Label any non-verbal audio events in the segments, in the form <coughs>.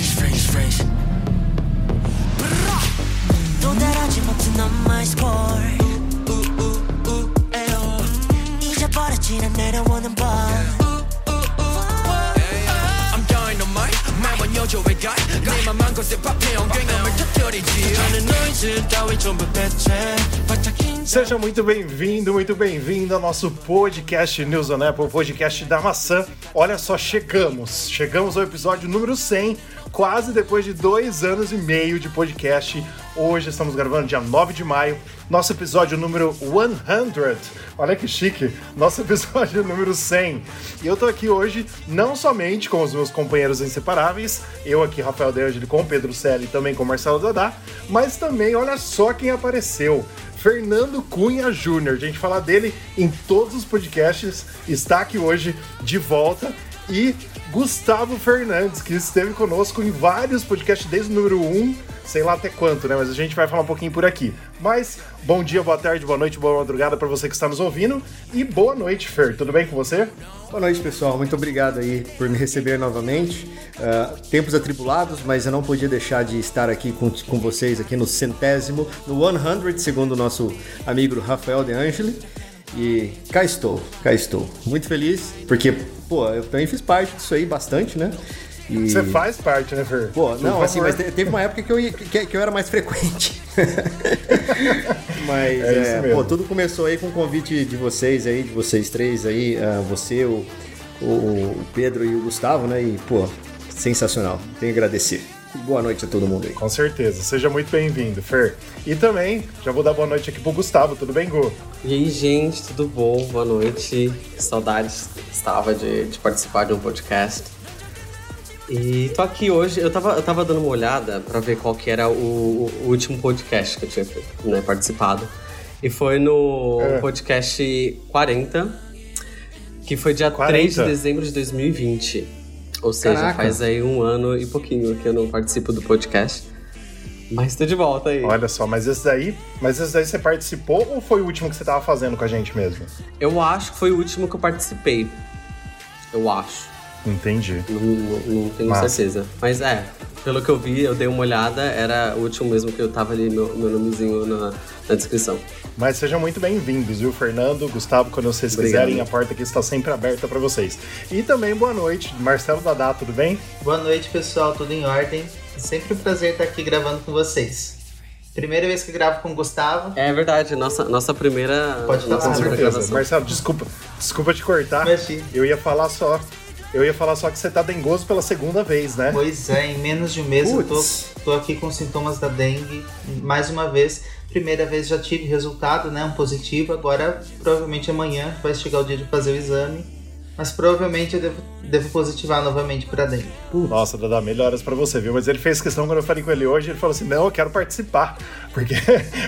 freeze, freeze, freeze. 또 다르지 못한 넌 my score. 잊어버렸지 난 내려오는 밤. I'm dynamite, 매번 여조의 가. 내 맘만 곳에 밥해 엉경함을 터뜨리지. 저는 노이즈 따위 전부 배째. 바짝 긴 Seja muito bem-vindo, muito bem-vindo ao nosso podcast News on Apple, podcast da maçã. Olha só, chegamos, chegamos ao episódio número 100, quase depois de dois anos e meio de podcast. Hoje estamos gravando dia 9 de maio, nosso episódio número 100. Olha que chique, nosso <laughs> episódio número 100. E eu tô aqui hoje não somente com os meus companheiros inseparáveis, eu aqui, Rafael De Angeli, com Pedro Selle e também com Marcelo Dadá, mas também olha só quem apareceu. Fernando Cunha Júnior. A gente falar dele em todos os podcasts, está aqui hoje de volta. E Gustavo Fernandes, que esteve conosco em vários podcasts desde o número 1, sei lá até quanto, né? Mas a gente vai falar um pouquinho por aqui. Mas bom dia, boa tarde, boa noite, boa madrugada para você que está nos ouvindo. E boa noite, Fer. Tudo bem com você? Boa noite, pessoal. Muito obrigado aí por me receber novamente. Uh, tempos atribulados, mas eu não podia deixar de estar aqui com, com vocês aqui no centésimo, no 100, segundo o nosso amigo Rafael De Angeli. E cá estou, cá estou. Muito feliz, porque, pô, eu também fiz parte disso aí bastante, né? E... Você faz parte, né, Fer? Pô, Por não, assim, favor. mas te- teve uma época que eu, ia- que, que eu era mais frequente. <laughs> mas, É é, pô, tudo começou aí com o convite de vocês aí, de vocês três aí, ah, você, o, o, o Pedro e o Gustavo, né? E, pô, sensacional. Tenho que agradecer. Boa noite a todo mundo aí. Com certeza. Seja muito bem-vindo, Fer. E também, já vou dar boa noite aqui pro Gustavo. Tudo bem, Gu? E aí, gente, tudo bom? Boa noite. Saudades estava de, de participar de um podcast. E tô aqui hoje, eu tava, eu tava dando uma olhada pra ver qual que era o, o- o último podcast que eu tinha né, participado. E foi no É. podcast 40, que foi dia 40? 3 de dezembro de 2020. Ou seja, Caraca. faz aí um ano e pouquinho que eu não participo do podcast. Mas tô de volta aí. Olha só, mas esse daí, mas esse daí você participou ou foi o último que você tava fazendo com a gente mesmo? Eu acho que foi o último que eu participei. Eu acho. Entendi. Não, não- não tenho Massa. certeza. Mas é, pelo que eu vi, eu dei uma olhada, era o último mesmo que eu tava ali, meu, meu nomezinho na, na descrição. Mas sejam muito bem-vindos, viu, Fernando, Gustavo, quando vocês Obrigado. quiserem, a porta aqui está sempre aberta para vocês. E também boa noite, Marcelo Dadá, tudo bem? Boa noite, pessoal, tudo em ordem? Sempre um prazer estar aqui gravando com vocês. Primeira vez que gravo com o Gustavo. É verdade, nossa, nossa primeira. Pode nossa Com certeza. Marcelo, desculpa, desculpa te cortar. Imagina. Eu ia falar só, eu ia falar só que você tá dengoso pela segunda vez, né? Pois é, em menos de um mês eu tô, tô aqui com sintomas da dengue. Mais uma vez, primeira vez já tive resultado, né? Um positivo. Agora, provavelmente amanhã vai chegar o dia de fazer o exame. Mas provavelmente eu devo, devo positivar novamente para dengue. Nossa, Dadá, melhoras pra você, viu? Mas ele fez questão, quando eu falei com ele hoje, ele falou assim, não, eu quero participar. <laughs> Porque,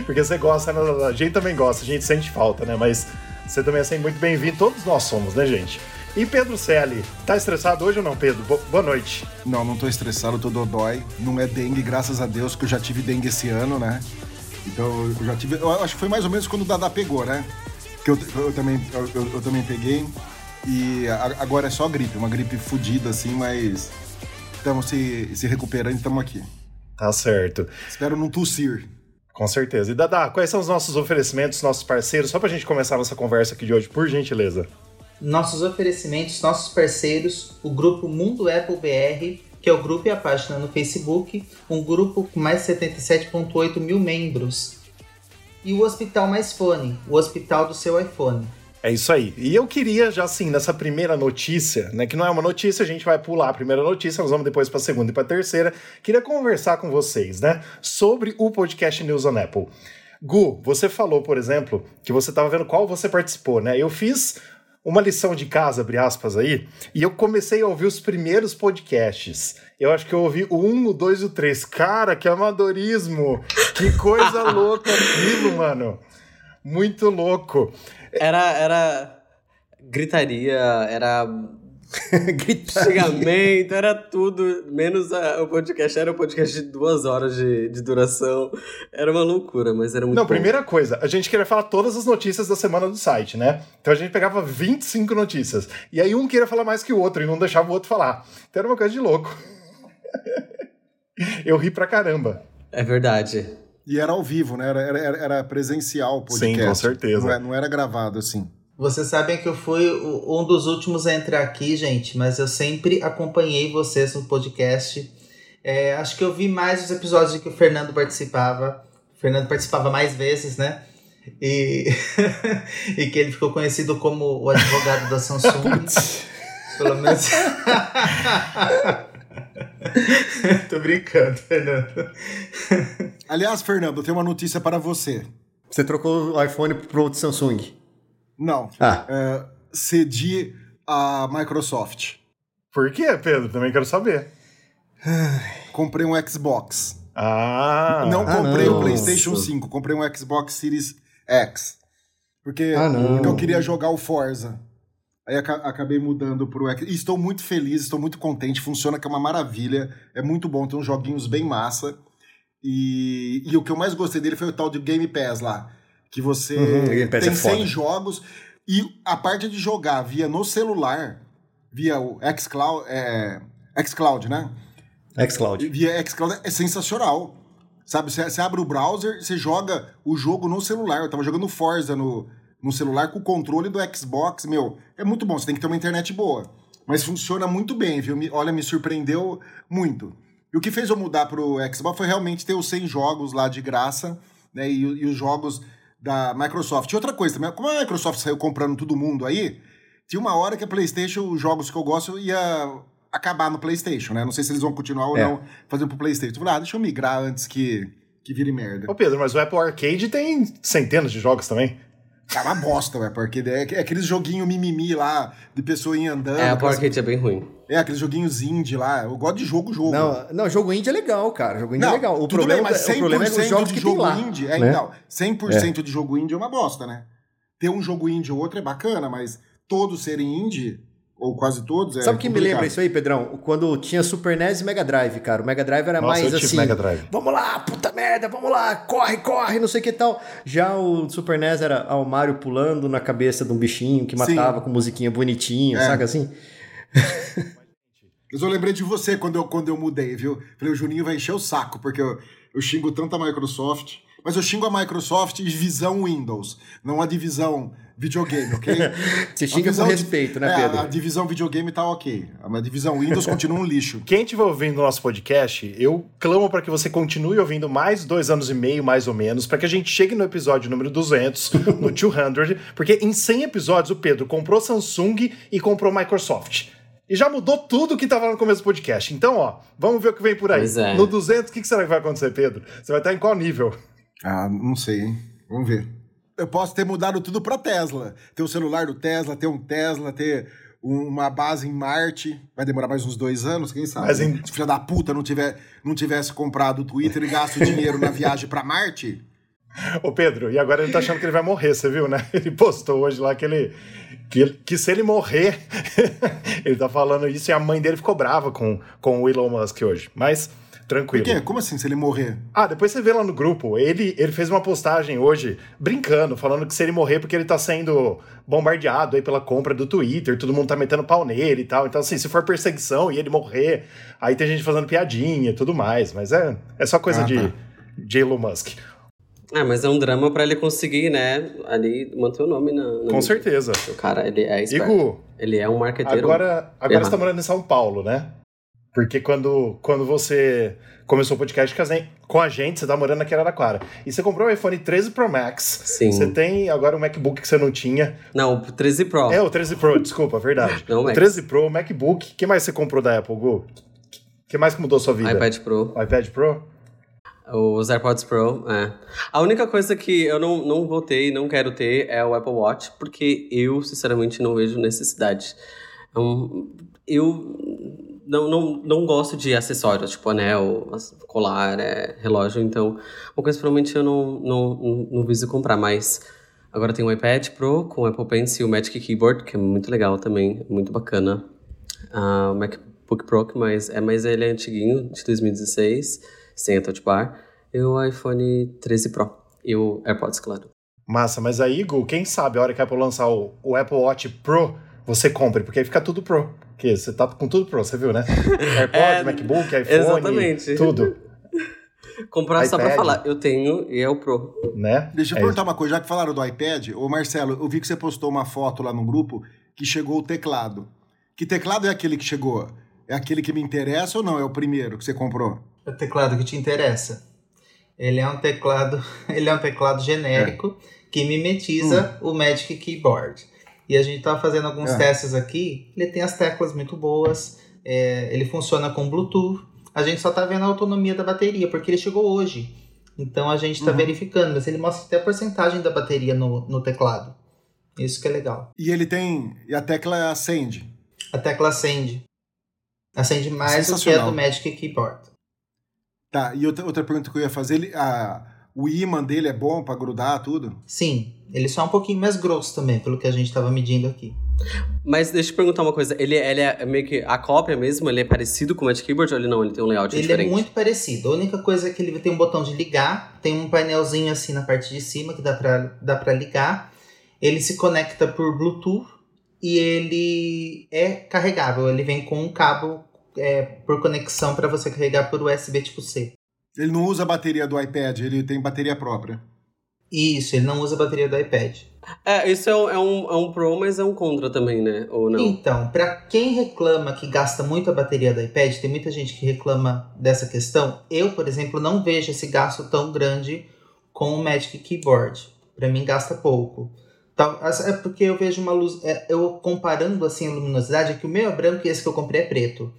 porque você gosta, né? A gente também gosta, a gente sente falta, né? Mas você também é sempre muito bem-vindo, todos nós somos, né, gente? E Pedro Selle, tá estressado hoje ou não, Pedro? Bo- boa noite. Não, não tô estressado, tô dodói. Não é dengue, graças a Deus, que eu já tive dengue esse ano, né? Então eu já tive. Eu acho que foi mais ou menos quando o Dada pegou, né? Que eu, eu também, eu, eu- também peguei. E a- agora é só gripe, uma gripe fodida, assim, mas estamos se, se recuperando e estamos aqui. Tá certo. Espero não tossir. Com certeza. E Dadá, quais são os nossos oferecimentos, nossos parceiros? Só pra gente começar nossa conversa aqui de hoje, por gentileza. Nossos oferecimentos, nossos parceiros, o grupo Mundo Apple BR, que é o grupo e a página no Facebook, um grupo com mais de 77,8 mil membros. E o Hospital Mais Fone, o hospital do seu iPhone. É isso aí. E eu queria, já assim, nessa primeira notícia, né, que não é uma notícia, a gente vai pular a primeira notícia, nós vamos depois para a segunda e para a terceira. Queria conversar com vocês, né, sobre o podcast News on Apple. Gu, você falou, por exemplo, que você estava vendo qual você participou, né? Eu fiz uma lição de casa, abre aspas aí, e eu comecei a ouvir os primeiros podcasts. Eu acho que eu ouvi o 1, o 2 e o 3. Cara, que amadorismo! Que coisa <laughs> louca aquilo, mano! Muito louco. Era, era gritaria, era. <laughs> xingamento, era tudo, menos a- o podcast. Era um podcast de duas horas de, de duração. Era uma loucura, mas era muito Não, bom. primeira coisa, a gente queria falar todas as notícias da semana do site, né? Então a gente pegava 25 notícias. E aí um queria falar mais que o outro e não deixava o outro falar. Então era uma coisa de louco. <laughs> Eu ri pra caramba. É verdade. E era ao vivo, né? Era, era, era presencial o podcast. Sim, com certeza. Não era, não era gravado assim. Vocês sabem que eu fui um dos últimos a entrar aqui, gente, mas eu sempre acompanhei vocês no podcast. É, acho que eu vi mais os episódios em que o Fernando participava. O Fernando participava mais vezes, né? E, <laughs> e que ele ficou conhecido como o advogado da Samsung. <laughs> Pelo menos. <laughs> Tô brincando, Fernando. Aliás, Fernando, eu tenho uma notícia para você. Você trocou o iPhone pro outro Samsung? Não. Ah. É, cedi a Microsoft. Por quê, Pedro? Também quero saber. <sighs> Comprei um Xbox. Ah, não ah, comprei não. o PlayStation 5, comprei um Xbox Series X. Porque, Ah, não. porque eu queria jogar o Forza. Aí aca- acabei mudando pro X. E estou muito feliz, estou muito contente. Funciona que é uma maravilha. É muito bom, tem uns joguinhos bem massa. E, e o que eu mais gostei dele foi o tal de Game Pass lá. Que você Uhum, tem é foda. 100 jogos. E a parte de jogar via no celular, via o xCloud, é, xCloud, né? xCloud. via xCloud é sensacional. Sabe, você, abre o browser, você joga o jogo no celular. Eu tava jogando Forza no, no celular com o controle do Xbox, meu. É muito bom, você tem que ter uma internet boa. Mas funciona muito bem, viu? Me- olha, me surpreendeu muito. E o que fez eu mudar pro Xbox foi realmente ter os 100 jogos lá de graça, né? E, e os jogos da Microsoft. E outra coisa também, como a Microsoft saiu comprando todo mundo aí, tinha uma hora que a PlayStation, os jogos que eu gosto, ia acabar no PlayStation, né? Não sei se eles vão continuar ou É. não fazendo pro PlayStation. Eu falei, ah, deixa eu migrar antes que, que vire merda. Ô Pedro, mas o Apple Arcade tem centenas de jogos também. É uma bosta, velho, porque é, é aqueles joguinho mimimi lá, de pessoa ir andando. É, a Arcade é bem ruim. É, aqueles joguinhos indie lá. Eu gosto de jogo, jogo. Não, não, jogo indie é legal, cara. Jogo indie é Não, legal. O tudo problema, bem, mas é- o problema é os 100% jogos de que tem jogo lá. indie. É, né? então, 100% de jogo indie é uma bosta, né? Ter um jogo indie ou outro é bacana, mas todos serem indie, ou quase todos, é Sabe o que me lembra isso aí, Pedrão? Quando tinha Super NES e Mega Drive, cara. O Mega Drive era Nossa, mais eu tive assim. Mega Drive. Vamos lá, puta merda, vamos lá, corre, corre, não sei o que tal. Já o Super NES era ah, o Mario pulando na cabeça de um bichinho que Sim. matava com musiquinha bonitinha, É. saca assim? Mas eu lembrei de você quando eu, quando eu mudei, viu? Falei, o Juninho vai encher o saco, porque eu, eu xingo tanto a Microsoft. Mas eu xingo a Microsoft de divisão Windows, não a divisão videogame, ok? <laughs> Você xinga com respeito, né, é, Pedro? A divisão videogame tá ok. A divisão Windows continua um lixo. Quem estiver ouvindo o nosso podcast, eu clamo para que você continue ouvindo mais dois anos e meio, mais ou menos, para que a gente chegue no episódio número 200, no 200, porque em 100 episódios o Pedro comprou Samsung e comprou Microsoft. E já mudou tudo que tava no começo do podcast. Então, ó, vamos ver o que vem por aí. Pois é. No 200, o que que será que vai acontecer, Pedro? Você vai estar em qual nível? Ah, não sei, hein? Vamos ver. Eu posso ter mudado tudo pra Tesla. Ter o celular do Tesla, ter um Tesla, ter um- uma base em Marte. Vai demorar mais uns dois anos, quem sabe? Mas em- Se filho da puta não, tiver, não tivesse comprado o Twitter e gasto dinheiro na viagem pra Marte, Ô Pedro, e agora ele tá achando que ele vai morrer, você viu, né? <laughs> Ele postou hoje lá que ele. Que, ele- que se ele morrer, <laughs> ele tá falando isso e a mãe dele ficou brava com, com o Elon Musk hoje. Mas, por tranquilo. quê? Como assim se ele morrer? Ah, depois você vê lá no grupo. Ele, ele fez uma postagem hoje, brincando, falando que se ele morrer porque ele tá sendo bombardeado aí pela compra do Twitter, todo mundo tá metendo pau nele e tal. Então, assim, se for perseguição e ele morrer, aí tem gente fazendo piadinha e tudo mais. Mas é, é só coisa Ah, de, tá. de Elon Musk. Ah, mas é um drama pra ele conseguir, né, ali manter o nome na... na Com certeza. O cara, ele é esperto. Igu, Ele é um marqueteiro. Agora, agora errado. você tá morando em São Paulo, né? Porque quando, quando você começou o podcast com a gente- você tá morando aqui em Araraquara. E você comprou o iPhone 13 Pro Max. Sim. Você tem agora o MacBook que você não tinha. Não, o 13 Pro. É, o 13 Pro, desculpa, verdade. Não, o Max. 13 Pro, o MacBook. O que mais você comprou da Apple, Gu? O que mais que mudou sua vida? iPad Pro. O iPad Pro? Os AirPods Pro, é. A única coisa que eu não, não vou ter e não quero ter é o Apple Watch, porque eu, sinceramente, não vejo necessidade. É um- eu não, não, não gosto de acessórios, tipo anel, colar, é, relógio, então uma coisa que provavelmente eu não, não, não, não viso comprar, mas agora tem o iPad Pro com o Apple Pencil e o Magic Keyboard, que é muito legal também, muito bacana. Ah, o MacBook Pro, mais, é, mas ele é antiguinho, de 2016, sem a Touch Bar, e o iPhone 13 Pro, e o AirPods, claro. Massa, mas aí, Gu, quem sabe a hora que a Apple lançar o, o Apple Watch Pro, você compre, porque aí fica tudo Pro. Que você tá com tudo pronto, você viu, né? <laughs> AirPod, É, MacBook, iPhone, exatamente. tudo, Comprar só pra iPad. falar, eu tenho e é o Pro. né? Deixa eu É perguntar uma coisa, já que falaram do iPad, ô Marcelo, eu vi que você postou uma foto lá no grupo que chegou o teclado. Que teclado é aquele que chegou? É aquele que me interessa ou não? É o primeiro que você comprou? O teclado que te interessa. Ele é um teclado, <laughs> ele é um teclado genérico que mimetiza o Magic Keyboard. E a gente tá fazendo alguns É. testes aqui. Ele tem as teclas muito boas. é, ele funciona com Bluetooth. A gente só tá vendo a autonomia da bateria, porque ele chegou hoje. Então a gente tá Uhum. verificando, mas ele mostra até a porcentagem da bateria no, no teclado. Isso que é legal. E ele tem. E a tecla acende. A tecla acende. Acende mais do que a do Magic Keyboard. Tá, e outra, outra pergunta que eu ia fazer, ele, a, o imã dele é bom pra grudar tudo? Sim, ele só é um pouquinho mais grosso também, pelo que a gente estava medindo aqui. Mas deixa eu perguntar uma coisa, ele, ele é meio que a cópia mesmo? Ele é parecido com o Magic Keyboard ou ele não? Ele tem um layout Ele diferente? é muito parecido. A única coisa é que ele tem um botão de ligar, tem um painelzinho assim na parte de cima que dá pra, dá pra ligar. Ele se conecta por Bluetooth e ele é carregável. Ele vem com um cabo é, por conexão para você carregar por USB tipo C. Ele não usa a bateria do iPad, ele tem bateria própria. Isso, ele não usa a bateria do iPad. É, isso é um, é, um, é um Pro, mas é um Contra também, né? Ou não? Então, para quem reclama que gasta muito a bateria do iPad, tem muita gente que reclama dessa questão. Eu, por exemplo, não vejo esse gasto tão grande com o Magic Keyboard. Para mim gasta pouco. Tal- É porque eu vejo uma luz, é, eu comparando assim a luminosidade, é que o meu é branco e esse que eu comprei é preto.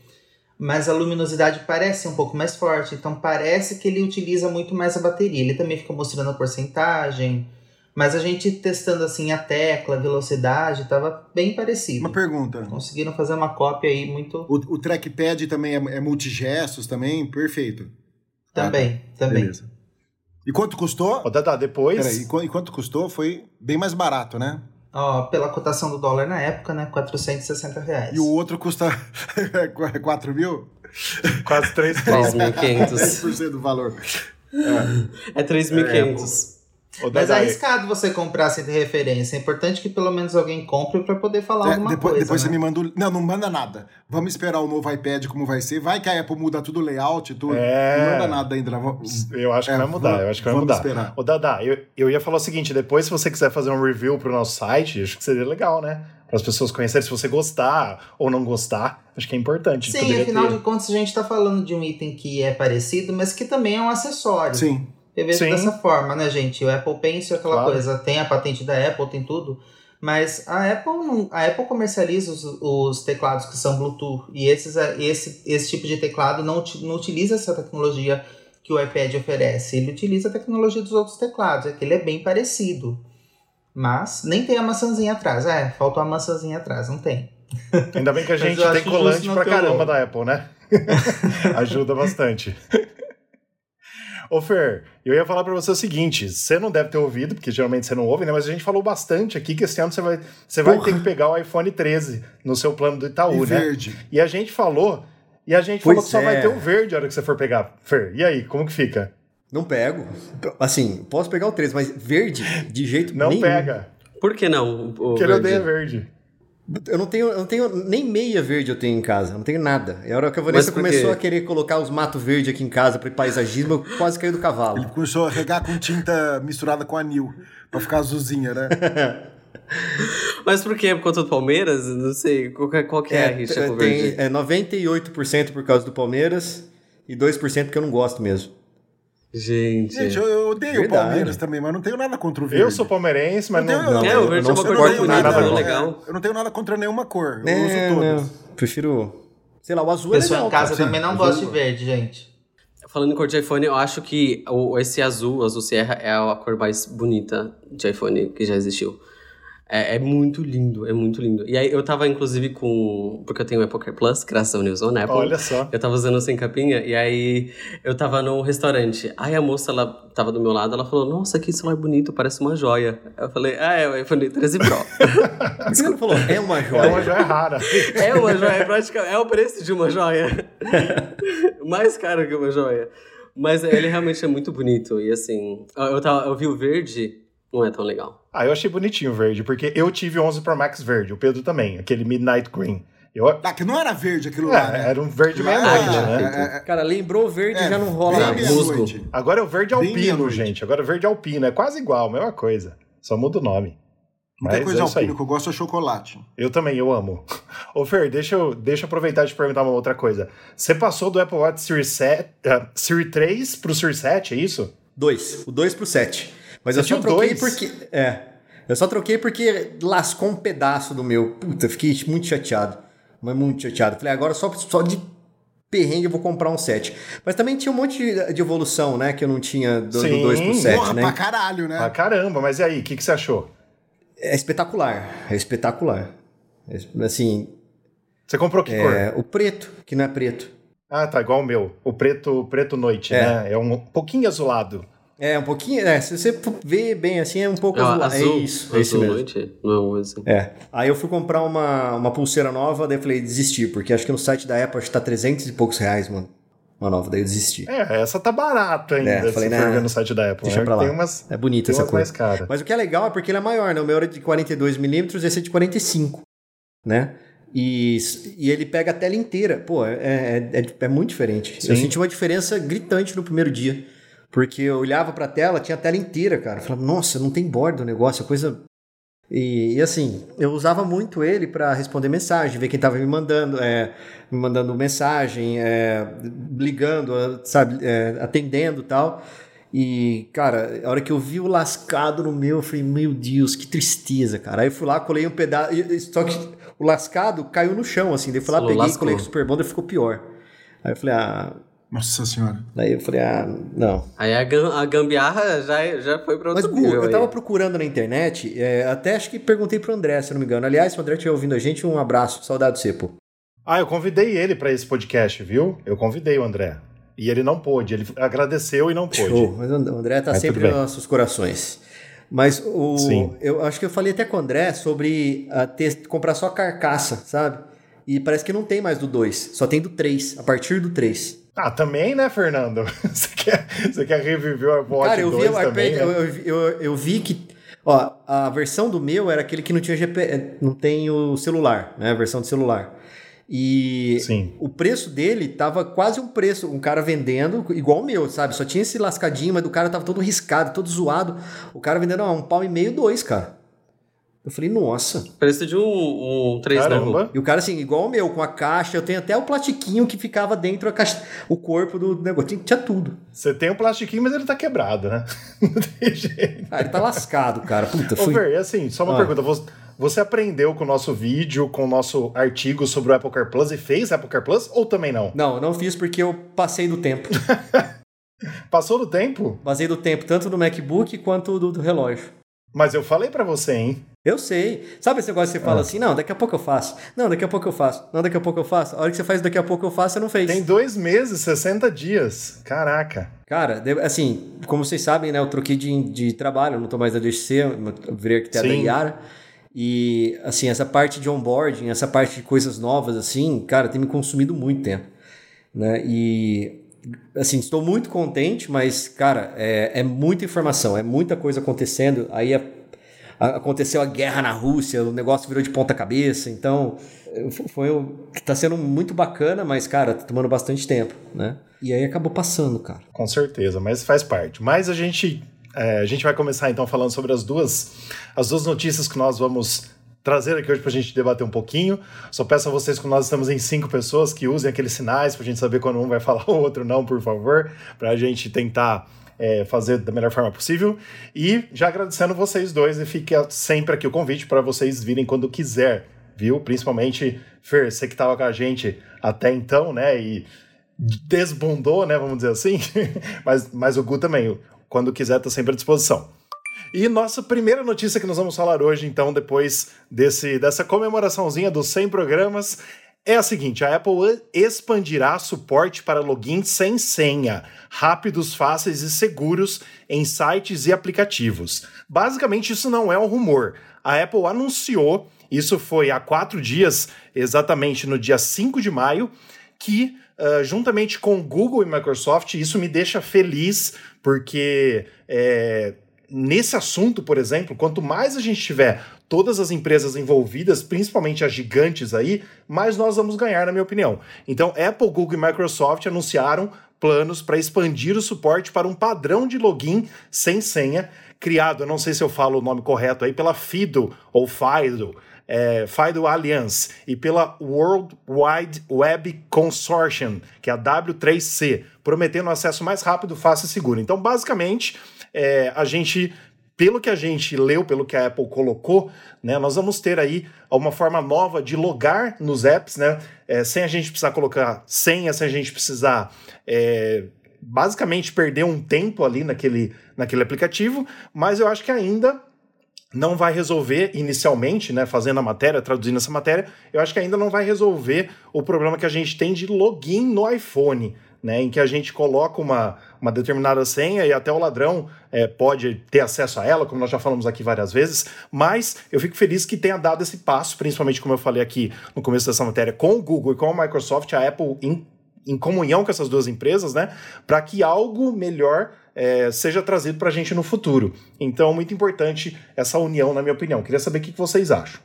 Mas a luminosidade parece um pouco mais forte, então parece que ele utiliza muito mais a bateria. Ele também fica mostrando a porcentagem, mas a gente testando assim a tecla, a velocidade, tava bem parecido. Uma pergunta. Conseguiram fazer uma cópia aí muito. O, o trackpad também é, é multigestos também? Perfeito. Também, também. Beleza. E quanto custou? Ô, Dada, depois. Peraí, e qu- e quanto custou? Foi bem mais barato, né? Ó, pela cotação do dólar na época, né? 460 reais. E o outro custa <laughs> 4 mil? Quase três <laughs> pau. 3.500. 10% <laughs> do valor. é 3.500. Ô, Mas é arriscado você comprar sem ter referência. É importante que pelo menos alguém compre pra poder falar É, alguma depois coisa. depois né? você me manda o... Não, não manda nada. Vamos esperar o novo iPad como vai ser. Vai que a Apple muda tudo o layout e tudo. É. Não manda nada ainda. Vamos- Eu acho que É, vai mudar, vamos- eu acho que vai vamos mudar. esperar. Ô, Dada, eu, eu ia falar o seguinte: depois, se você quiser fazer um review pro nosso site, acho que seria legal, né? Para as pessoas conhecerem, se você gostar ou não gostar, acho que é importante. Sim, afinal ter. de contas, a gente tá falando de um item que é parecido, mas que também é um acessório. Sim. Eu vejo Sim. dessa forma, né, gente? O Apple Pencil é aquela Claro. coisa, tem a patente da Apple, tem tudo. Mas a Apple, a Apple comercializa os, os teclados que são Bluetooth. E esses, esse, esse tipo de teclado não, não utiliza essa tecnologia que o iPad oferece. Ele utiliza a tecnologia dos outros teclados. É que ele é bem parecido. Mas nem tem a maçãzinha atrás. É, faltou a maçãzinha atrás, não tem. Ainda bem que a <laughs> gente tem colante pra caramba da Apple, né? <laughs> Ajuda bastante. Ô Fer, eu ia falar pra você o seguinte: você não deve ter ouvido, porque geralmente você não ouve, né? Mas a gente falou bastante aqui que esse ano você vai, você vai ter que pegar o iPhone 13 no seu plano do Itaú, E né? verde. E a gente falou, e a gente Pois falou que só vai é. ter o verde a hora que você for pegar. Fer, e aí, como que fica? Não pego. Assim, posso pegar o 13, mas verde, de jeito Não nenhum. pega. Por que não? O Porque ele verde? odeia verde. Eu não tenho, eu não tenho nem meia verde eu tenho em casa, não tenho nada. E a hora que a Vanessa começou a querer colocar os mato verde aqui em casa para paisagismo, eu quase caí do cavalo. Ele começou a regar com tinta misturada com anil. Pra ficar azulzinha, né? <laughs> Mas por quê? Por conta do Palmeiras? Não sei. Qual, que- qual que é, a rixa com o verde? tem, é 98% por causa do Palmeiras e 2% porque eu não gosto mesmo. Gente. Gente, eu, eu odeio o Verdade. Palmeiras também, mas não tenho nada contra o verde. Eu sou palmeirense, mas não. tenho- não, É, o verde é uma não cor suporto bonita, nada é bom. legal. Eu não tenho nada contra nenhuma cor. Eu É, uso todas. não. Prefiro. Sei lá, o azul O é pessoal legal. em casa cara. também não gosta de verde, gente. Falando em cor de iPhone, eu acho que o, esse azul, o azul Sierra, é a cor mais bonita de iPhone que já existiu. É, é muito lindo, é muito lindo. E aí eu tava, inclusive, com. Porque eu tenho o Apple Care Plus, graças ao Newson Apple. Olha só. Eu tava usando sem capinha, e aí eu tava num restaurante. Aí a moça, ela tava do meu lado, ela falou: Nossa, que celular bonito, parece uma joia. Eu falei: Ah, é o iPhone 13 Pro. <laughs> Você falou? É uma É joia. uma joia rara. é uma joia, é praticamente. É o preço de uma joia. <laughs> Mais caro que uma joia. Mas ele realmente é muito bonito. E assim, eu, tava, eu vi o verde, não é tão legal. Ah, eu achei bonitinho o verde, porque eu tive 11 Pro Max verde, o Pedro também, aquele Midnight Green. Eu, Ah, que não era verde aquilo é, lá, né? era um verde meia-noite, é, né? é, é, Cara, lembrou verde é, já não rola mais. musgo. Agora é o verde alpino, gente. Agora é verde alpino. É quase igual, mesma coisa. Só muda o nome. Não Mas coisa é alpina que eu gosto é chocolate. Eu também, eu amo. <laughs> Ô Fer, deixa eu, deixa eu aproveitar e te perguntar uma outra coisa. Você passou do Apple Watch Series, 7, uh, Series 3 pro Series 7, é isso? Dois. O 2 pro 7. Mas Você eu só troquei dois? porque. É. Eu só troquei porque lascou um pedaço do meu. Puta, fiquei muito chateado. Mas muito chateado. Falei, agora só, só de perrengue eu vou comprar um 7. Mas também tinha um monte de, evolução, né? Que eu não tinha do, Sim. 2 pro 7, Porra, né? pra caralho, né? Ah, caramba, mas e aí, o que, que você achou? É espetacular. É espetacular. É, Assim, Você comprou que cor? é, o preto, que não é preto. Ah, tá, igual o meu. O preto, preto noite, É. né? É um pouquinho azulado. É, um pouquinho. É, se você vê bem assim, é um pouco É, azul. azul. É isso, é isso mesmo. noite? Não, assim. É. Aí eu fui comprar uma, uma pulseira nova, daí eu falei, desisti, porque acho que no site da Apple acho que tá 300 e poucos reais, mano. Uma nova, daí eu desisti. É, essa tá barata ainda, É, se falei, for né, ver no site da Apple. Deixa né? pra lá. Tem umas, É bonita essa cor. mais caras. Mas o que é legal é porque ele é maior, né? O meu era de 42mm, esse é de 45, né? E, e ele pega a tela inteira. Pô, é, é, é, é muito diferente. Eu Sim. senti uma diferença gritante no primeiro dia. Porque eu olhava pra tela, tinha a tela inteira, cara. Eu falava, nossa, não tem borda o negócio, é coisa. E, e assim, eu usava muito ele pra responder mensagem, ver quem tava me mandando, é, me mandando mensagem, é, ligando, sabe, é, atendendo e tal. E, cara, a hora que eu vi o lascado no meu, eu falei, meu Deus, que tristeza, cara. Aí eu fui lá, colei um pedaço. Só que o lascado caiu no chão, assim. Daí eu fui lá, peguei, lascou. colei com o Super Bonder e ficou pior. Aí eu falei, ah. Nossa senhora. Daí eu falei, ah, não. Aí a, gam- a gambiarra já, já foi pra Mas, outro Gu, nível eu tava aí. procurando na internet, é, até acho que perguntei pro André, se eu não me engano. Aliás, se o André estiver ouvindo a gente, um abraço, saudade do pô. Ah, eu convidei ele pra esse podcast, viu? Eu convidei o André. E ele não pôde. Ele agradeceu e não pôde. Show, mas o André tá Mas sempre nos nossos corações. Mas o, Sim. eu acho que eu falei até com o André sobre ah, ter, comprar só a carcaça, sabe? E parece que não tem mais do 2, só tem do 3, a partir do 3. Ah, também, né, Fernando? <laughs> Você quer, você quer reviver o Watch Cara, eu vi, 2 o também, iPad, né? eu, eu, eu, eu vi que. Ó, a versão do meu era aquele que não tinha GPS, não tem o celular, né? A versão de celular. E Sim. o preço dele tava quase um preço, um cara vendendo, igual o meu, sabe? Só tinha esse lascadinho, mas o cara tava todo riscado, todo zoado. O cara vendendo ó, um pau e meio, dois, cara. Eu falei, nossa. Preço de um, um 3 novo. Caramba. E o cara, assim, igual o meu, com a caixa, eu tenho até o plastiquinho que ficava dentro, a caixa, o corpo do negócio. Tinha, tinha tudo. Você tem o plastiquinho, mas ele tá quebrado, né? <laughs> Não tem jeito. Ah, ele tá lascado, cara. Puta, Ô. Fer, e assim, só uma Ah. pergunta. Você, você aprendeu com o nosso vídeo, com o nosso artigo sobre o Apple Car Plus e fez Apple Car Plus ou também não? Não, não fiz porque eu passei do tempo. <laughs> Passou do tempo? Passei do tempo, tanto do MacBook quanto do, do relógio. Mas eu falei pra você, hein? Eu sei. Sabe esse negócio que você fala assim, não, daqui a pouco eu faço. Não, daqui a pouco eu faço. Não, daqui a pouco eu faço. A hora que você faz daqui a pouco eu faço, você não fez. Tem dois meses, 60 dias. Caraca. Cara, assim, como vocês sabem, né, eu troquei de, de trabalho, não tô mais na DXC, eu virei arquiteto da. Iara. E, assim, essa parte de onboarding, essa parte de coisas novas, assim, cara, tem me consumido muito tempo. Né? E, assim, estou muito contente, mas, cara, é, é muita informação, é muita coisa acontecendo. Aí a- aconteceu a guerra na Rússia, o negócio virou de ponta cabeça, então eh, foi um- tá sendo muito bacana, mas cara, tá tomando bastante tempo, né? E aí acabou passando, cara. Com certeza, mas faz parte. Mas a gente, é, a gente vai começar então falando sobre as duas, as duas notícias que nós vamos trazer aqui hoje pra gente debater um pouquinho. Só peço a vocês que nós estamos em cinco pessoas que usem aqueles sinais pra gente saber quando um vai <laughs> falar o outro não, por favor, pra gente tentar é, fazer da melhor forma possível. E já agradecendo vocês dois e fica sempre aqui o convite para vocês virem quando quiser, viu? Principalmente, Fer, você que tava com a gente até então, né? E desbundou, né? Vamos dizer assim. <laughs> mas, mas o Gu também, quando quiser, tá sempre à disposição. E nossa primeira notícia que nós vamos falar hoje, então, depois desse, dessa comemoraçãozinha dos 100 programas, é a seguinte: a Apple expandirá suporte para login sem senha, rápidos, fáceis e seguros em sites e aplicativos. Basicamente, isso não é um rumor. A Apple anunciou, isso foi há quatro dias, exatamente no dia 5 de maio, que uh, juntamente com Google e Microsoft, isso me deixa feliz, porque é, nesse assunto, por exemplo, quanto mais a gente tiver todas as empresas envolvidas, principalmente as gigantes aí, mais nós vamos ganhar, na minha opinião. Então, Apple, Google e Microsoft anunciaram planos para expandir o suporte para um padrão de login sem senha, criado, eu não sei se eu falo o nome correto aí, pela FIDO ou FIDO, é, FIDO Alliance e pela World Wide Web Consortium, que é a W3C, prometendo acesso mais rápido, fácil e seguro. Então, basicamente, é, a gente pelo que a gente leu, pelo que a Apple colocou, né, nós vamos ter aí uma forma nova de logar nos apps, né, é, sem a gente precisar colocar senha, sem a gente precisar é, basicamente perder um tempo ali naquele, naquele aplicativo, mas eu acho que ainda não vai resolver inicialmente, né, fazendo a matéria, traduzindo essa matéria, eu acho que ainda não vai resolver o problema que a gente tem de login no iPhone, né, em que a gente coloca uma, uma determinada senha e até o ladrão é, pode ter acesso a ela, como nós já falamos aqui várias vezes, mas eu fico feliz que tenha dado esse passo, principalmente como eu falei aqui no começo dessa matéria, com o Google e com a Microsoft, a Apple em, em comunhão com essas duas empresas, né, para que algo melhor é, seja trazido para a gente no futuro. Então, muito importante essa união, na minha opinião. Queria saber o que vocês acham.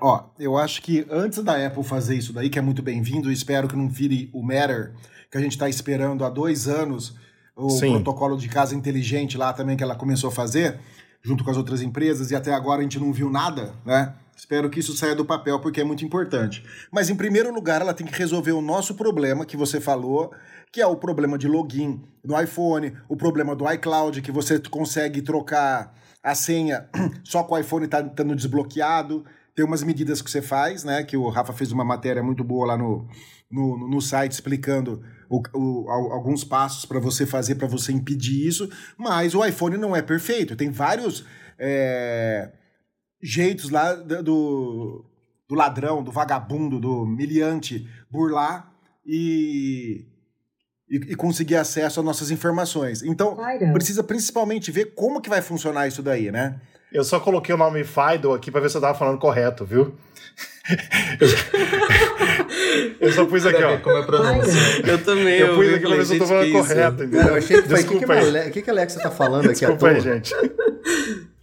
Ó, eu acho que antes da Apple fazer isso daí, que é muito bem-vindo, espero que não vire o Matter, que a gente está esperando há dois anos, o Sim. protocolo de casa inteligente lá também que ela começou a fazer, junto com as outras empresas, e até agora a gente não viu nada, né? Espero que isso saia do papel porque é muito importante. Mas em primeiro lugar, ela tem que resolver o nosso problema que você falou, que é o problema de login no iPhone, o problema do iCloud, que você consegue trocar a senha <clears throat> só com o iPhone tá estando desbloqueado. Tem umas medidas que você faz, né? Que o Rafa fez uma matéria muito boa lá no, no, no site explicando o, o, alguns passos para você fazer para você impedir isso. Mas o iPhone não é perfeito. Tem vários. É jeitos lá do, do ladrão, do vagabundo, do miliante burlar e, e, e conseguir acesso às nossas informações. Então, precisa principalmente ver como que vai funcionar isso daí, né? Eu só coloquei o nome Fido aqui para ver se eu tava falando correto, viu? <laughs> <laughs> eu só pus aqui, ó. Como é pronúncia. Eu também. Eu pus aqui pra ver se eu tô falando correto. eu achei que Desculpa o que, que, que, a Alexa tá falando aqui Desculpa aí, gente. <laughs>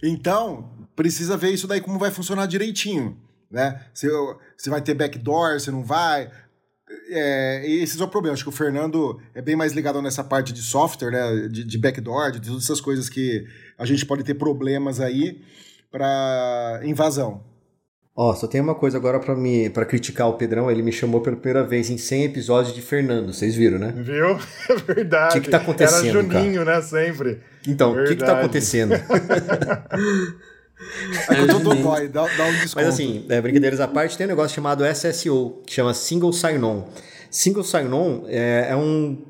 Então, precisa ver isso daí como vai funcionar direitinho, né? Se, se vai ter backdoor, se não vai. É, esse é o problema. Acho que o Fernando é bem mais ligado nessa parte de software, né? De, de backdoor, de todas essas coisas que a gente pode ter problemas aí para invasão. Ó, oh, só tem uma coisa agora para me para criticar o Pedrão, ele me chamou pela primeira vez em 100 episódios de Fernando, vocês viram, né? Viu? <laughs> É verdade. O que, que tá acontecendo, Era Juninho, cara? né, sempre. Então, o que que tá acontecendo? <laughs> É que eu tô dói, dá, dá um desconto. Mas assim, é, brincadeiras à parte, tem um negócio chamado SSO, que chama Single Sign-On. Single Sign-On é, é um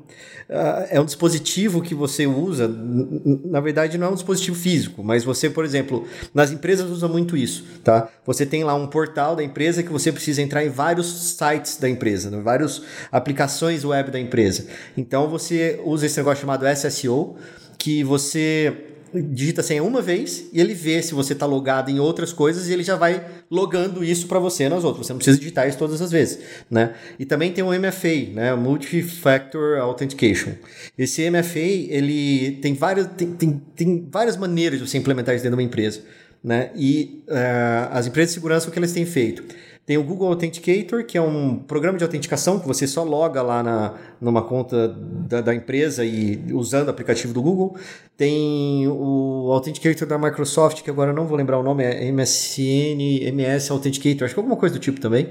ah, é um dispositivo que você usa, na verdade não é um dispositivo físico, mas você, por exemplo, nas empresas usa muito isso, tá? Você tem lá um portal da empresa que você precisa entrar em vários sites da empresa, né? várias aplicações web da empresa. Então você usa esse negócio chamado SSO, que você digita a senha uma vez e ele vê se você está logado em outras coisas e ele já vai logando isso para você nas outras. Você não precisa digitar isso todas as vezes, né? E também tem o MFA, né? Multi-Factor Authentication. Esse MFA, ele tem várias, tem, tem, tem várias maneiras de você implementar isso dentro de uma empresa, né? E uh, as empresas de segurança, o que elas têm feito? Tem o Google Authenticator, que é um programa de autenticação que você só loga lá na, numa conta da, da empresa e usando o aplicativo do Google. Tem o Authenticator da Microsoft, que agora não vou lembrar o nome, é MSN, MS Authenticator, acho que alguma coisa do tipo também.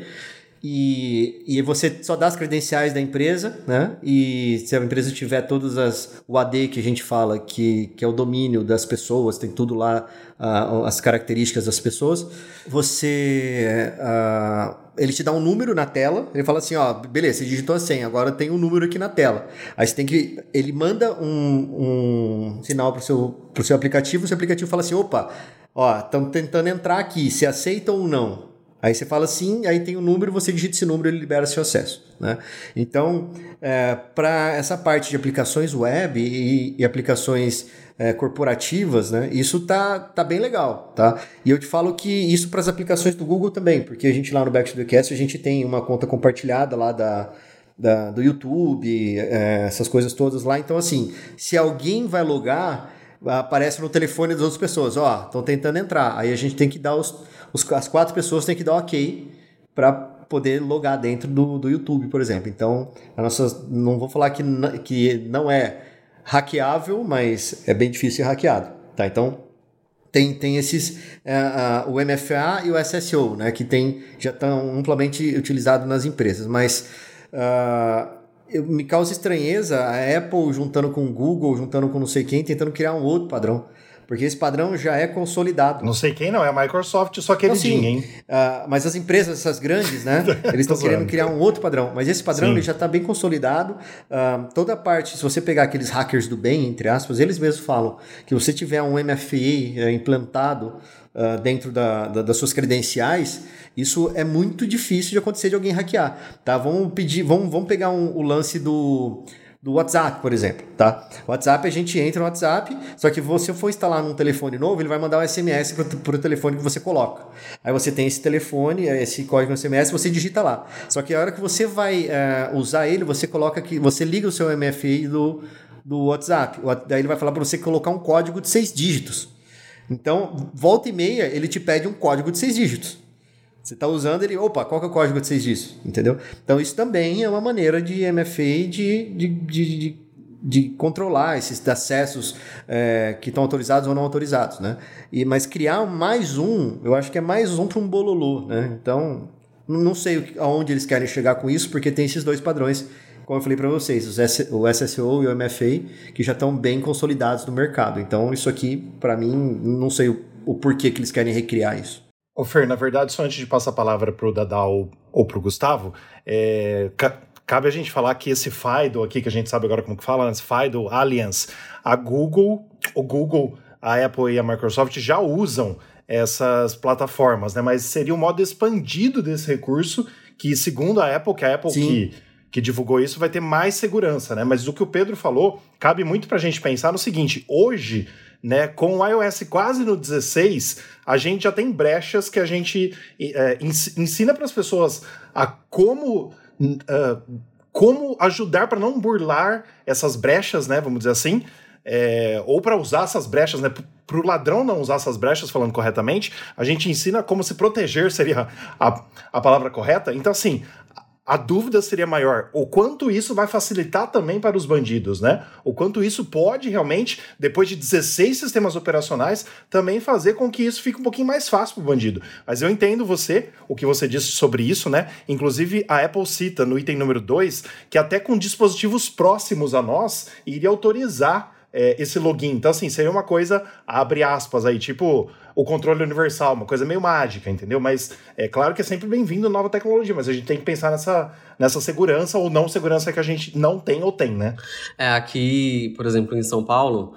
E, e você só dá as credenciais da empresa, né? E se a empresa tiver todas as o AD que a gente fala, que, que é o domínio das pessoas, tem tudo lá, uh, as características das pessoas, você. Uh, ele te dá um número na tela, ele fala assim, ó, beleza, você digitou a senha, agora tem um número aqui na tela. Aí você tem que. Ele manda um, um sinal pro seu, pro seu aplicativo, o seu aplicativo fala assim, opa, ó, estão tentando entrar aqui, se aceita ou não. Aí você fala sim, aí tem um número, você digita esse número e ele libera seu acesso. Né? Então, é, para essa parte de aplicações web e, e aplicações é, corporativas, né, isso tá, tá bem legal. Tá? E eu te falo que isso para as aplicações do Google também, porque a gente lá no Back to the Cast, a gente tem uma conta compartilhada lá da, da do YouTube, é, essas coisas todas lá. Então, assim, se alguém vai logar aparece no telefone das outras pessoas, ó, estão tentando entrar. Aí a gente tem que dar os, os as quatro pessoas têm que dar ok para poder logar dentro do, do YouTube, por exemplo. Então, a nossa, não vou falar que, que não é hackeável, mas é bem difícil ser hackeado, tá? Então, tem, tem esses uh, uh, o MFA e o SSO, né, que tem, já estão amplamente utilizados nas empresas, mas uh, eu, me causa estranheza a Apple juntando com o Google, juntando com não sei quem, tentando criar um outro padrão. Porque esse padrão já é consolidado. Não sei quem não, é a Microsoft, só que assim, hein? Uh, mas as empresas, essas grandes, né? <laughs> Eles estão querendo criar um outro padrão. Mas esse padrão ele já está bem consolidado. Uh, toda a parte, se você pegar aqueles hackers do bem, entre aspas, eles mesmos falam que você tiver um MFA uh, eh, implantado uh, dentro da, da, das suas credenciais, isso é muito difícil de acontecer de alguém hackear. Tá? Vamos pedir, vamos, vamos pegar um, o lance do do WhatsApp, por exemplo, tá? WhatsApp a gente entra no WhatsApp, só que você for instalar num telefone novo, ele vai mandar um SMS para o telefone que você coloca. Aí você tem esse telefone, esse código SMS, você digita lá. Só que a hora que você vai uh, usar ele, você coloca aqui, você liga o seu MFI do, do WhatsApp. Daí ele vai falar para você colocar um código de seis dígitos. Então, volta e meia, ele te pede um código de seis dígitos. Você está usando ele, opa, qual que é o código de seis disso? Entendeu? Então isso também é uma maneira de MFA de, de, de, de, de controlar esses acessos é, que estão autorizados ou não autorizados, né? E, mas criar mais um, eu acho que é mais um para um bololô, né? Então, não sei aonde eles querem chegar com isso, porque tem esses dois padrões, como eu falei para vocês, o SSO e o MFA, que já estão bem consolidados no mercado. Então, isso aqui, para mim, não sei o, o porquê que eles querem recriar isso. Ô Fer, na verdade, só antes de passar a palavra para o Dadá ou, ou para o Gustavo, é, ca cabe a gente falar que esse FIDO aqui, que a gente sabe agora como que fala, esse FIDO Alliance, a Google, o Google, a Apple e a Microsoft já usam essas plataformas, né? Mas seria um modo expandido desse recurso que, segundo a Apple, que a Apple que, que divulgou isso, vai ter mais segurança, né? Mas o que o Pedro falou, cabe muito para a gente pensar no seguinte: hoje né? Com o iOS quase no 16, a gente já tem brechas que a gente é, ensina para as pessoas a como. Uh, como ajudar para não burlar essas brechas, né? Vamos dizer assim. É, ou para usar essas brechas, né? Para o ladrão não usar essas brechas, falando corretamente, a gente ensina como se proteger, seria a, a palavra correta. Então, assim, a dúvida seria maior o quanto isso vai facilitar também para os bandidos, né? O quanto isso pode realmente, depois de 16 sistemas operacionais, também fazer com que isso fique um pouquinho mais fácil para o bandido. Mas eu entendo você, o que você disse sobre isso, né? Inclusive a Apple cita no item número 2 que até com dispositivos próximos a nós iria autorizar é, esse login. Então, assim, seria uma coisa, abre aspas aí, tipo o controle universal, uma coisa meio mágica, entendeu? Mas é claro que é sempre bem-vindo nova tecnologia, mas a gente tem que pensar nessa, nessa segurança ou não segurança que a gente não tem ou tem, né? É, aqui, por exemplo, em São Paulo,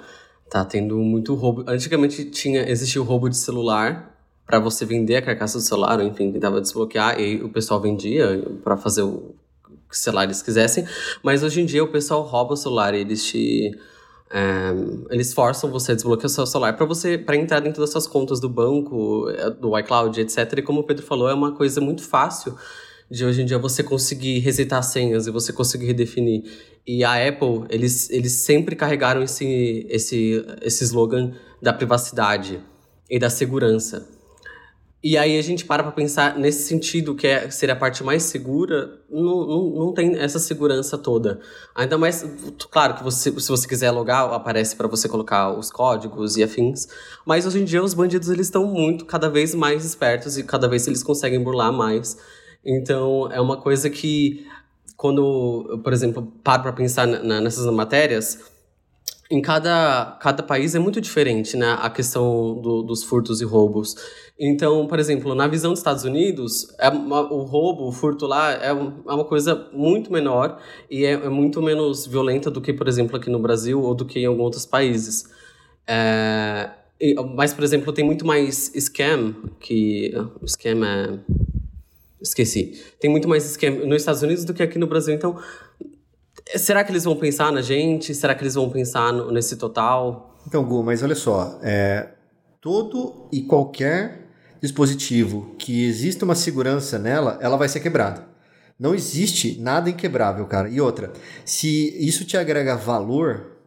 tá tendo muito roubo. Antigamente tinha, existia o roubo de celular para você vender a carcaça do celular, enfim, tentava desbloquear, e o pessoal vendia para fazer o que celular eles quisessem. Mas hoje em dia o pessoal rouba o celular e eles te é, eles forçam você a desbloquear o seu celular para você para entrar dentro das suas contas do banco, é, do iCloud, etc. E como o Pedro falou, é uma coisa muito fácil de hoje em dia você conseguir resetar senhas e você conseguir redefinir. E a Apple, eles, eles sempre carregaram esse, esse, esse slogan da privacidade e da segurança. E aí a gente para pra pensar nesse sentido, que é ser a parte mais segura, não, não, não tem essa segurança toda. Ainda mais, claro que você, se você quiser logar, aparece para você colocar os códigos e afins. Mas hoje em dia os bandidos eles estão muito, cada vez mais espertos e cada vez eles conseguem burlar mais. Então é uma coisa que, quando, por exemplo, paro para pensar na, nessas matérias, em cada, cada país é muito diferente, né? A questão do, dos furtos e roubos. Então, por exemplo, na visão dos Estados Unidos, é uma, o roubo, o furto lá é, um, é uma coisa muito menor e é, é, muito menos violenta do que, por exemplo, aqui no Brasil ou do que em alguns outros países. É, e, mas, por exemplo, tem muito mais scam, que. Scam é. Esqueci. Tem muito mais scam nos Estados Unidos do que aqui no Brasil. Então, será que eles vão pensar na gente? Será que eles vão pensar no, nesse total? Então, Gu, mas olha só. É, todo e qualquer dispositivo que exista uma segurança nela, ela vai ser quebrada. Não existe nada inquebrável, cara. E outra, se isso te agrega valor,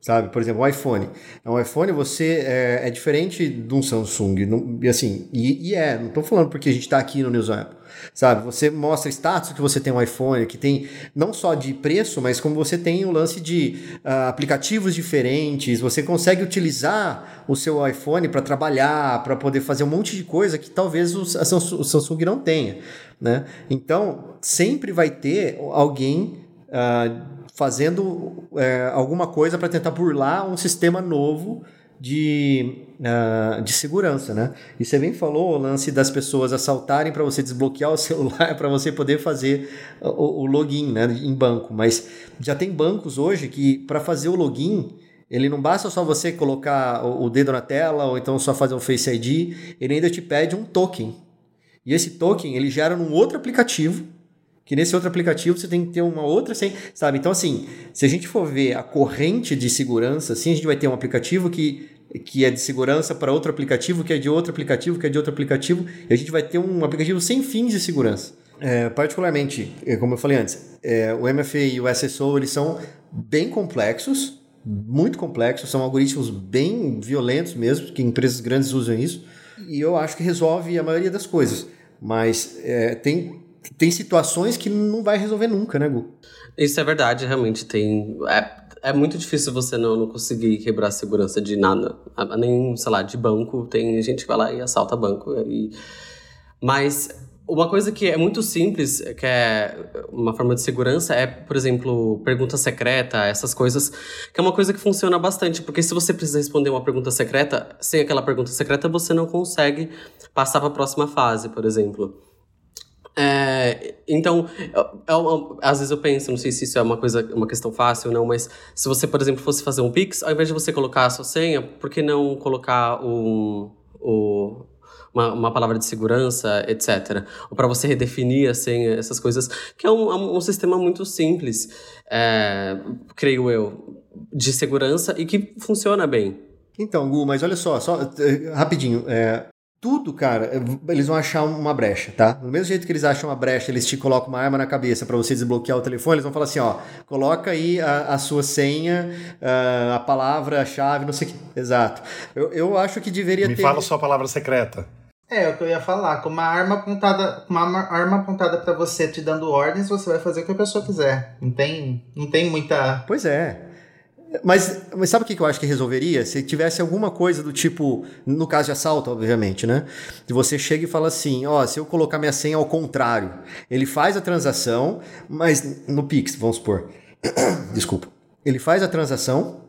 sabe? Por exemplo, o iPhone. Um iPhone você é, é diferente de um Samsung, não, e assim, e, e, é, não estou falando porque a gente está aqui no News Apple, sabe? Você mostra status que você tem um iPhone, que tem não só de preço, mas como você tem o lance de uh, aplicativos diferentes, você consegue utilizar o seu iPhone para trabalhar, para poder fazer um monte de coisa que talvez o, Samsung, o Samsung não tenha, né? Então, sempre vai ter alguém uh, fazendo é, alguma coisa para tentar burlar um sistema novo de, uh, de segurança, né? E você bem falou o lance das pessoas assaltarem para você desbloquear o <laughs> celular para você poder fazer o, o, login, né, em banco. Mas já tem bancos hoje que para fazer o login ele não basta só você colocar o, o dedo na tela ou então só fazer um Face ID, ele ainda te pede um token. E esse token ele gera num outro aplicativo que nesse outro aplicativo você tem que ter uma outra sabe? Então assim, se a gente for ver a corrente de segurança, assim, a gente vai ter um aplicativo que que é de segurança para outro aplicativo, que é de outro aplicativo, que é de outro aplicativo, e a gente vai ter um aplicativo sem fins de segurança. É, particularmente, é, como eu falei antes, é, o MFA e o SSO eles são bem complexos, muito complexos, são algoritmos bem violentos mesmo, que empresas grandes usam isso, e eu acho que resolve a maioria das coisas. Mas é, tem tem situações que não vai resolver nunca, né, Gu? Isso é verdade, realmente tem. É, é muito difícil você não, não conseguir quebrar a segurança de nada. Nem, sei lá, de banco, tem gente que vai lá e assalta banco. E... Mas uma coisa que é muito simples, que é uma forma de segurança, é, por exemplo, pergunta secreta, essas coisas, que é uma coisa que funciona bastante, porque se você precisa responder uma pergunta secreta, sem aquela pergunta secreta, você não consegue passar para a próxima fase, por exemplo. É, então, é uma, às vezes eu penso, não sei se isso é uma coisa, uma questão fácil ou não, mas se você, por exemplo, fosse fazer um Pix, ao invés de você colocar a sua senha, por que não colocar um, um uma, uma, palavra de segurança, etc. Ou para você redefinir a senha, essas coisas, que é um, é um sistema muito simples, é, creio eu, de segurança e que funciona bem. Então, Gu, mas olha só, só eh, rapidinho, é, tudo, cara, eles vão achar uma brecha, tá? Do mesmo jeito que eles acham uma brecha, eles te colocam uma arma na cabeça para você desbloquear o telefone, eles vão falar assim, ó, coloca aí a, a sua senha, a, a palavra, a chave, não sei o que. Exato. Eu, eu acho que deveria Me ter... Me fala sua palavra secreta. É, é o que eu ia falar. Com uma arma apontada, uma arma apontada para você te dando ordens, você vai fazer o que a pessoa quiser. Não tem, não tem muita. Pois é. Mas, mas sabe o que eu acho que resolveria? Se tivesse alguma coisa do tipo, no caso de assalto, obviamente, né? Que você chega e fala assim: ó, se eu colocar minha senha ao contrário, ele faz a transação, mas no Pix, vamos supor. <coughs> Desculpa. Ele faz a transação,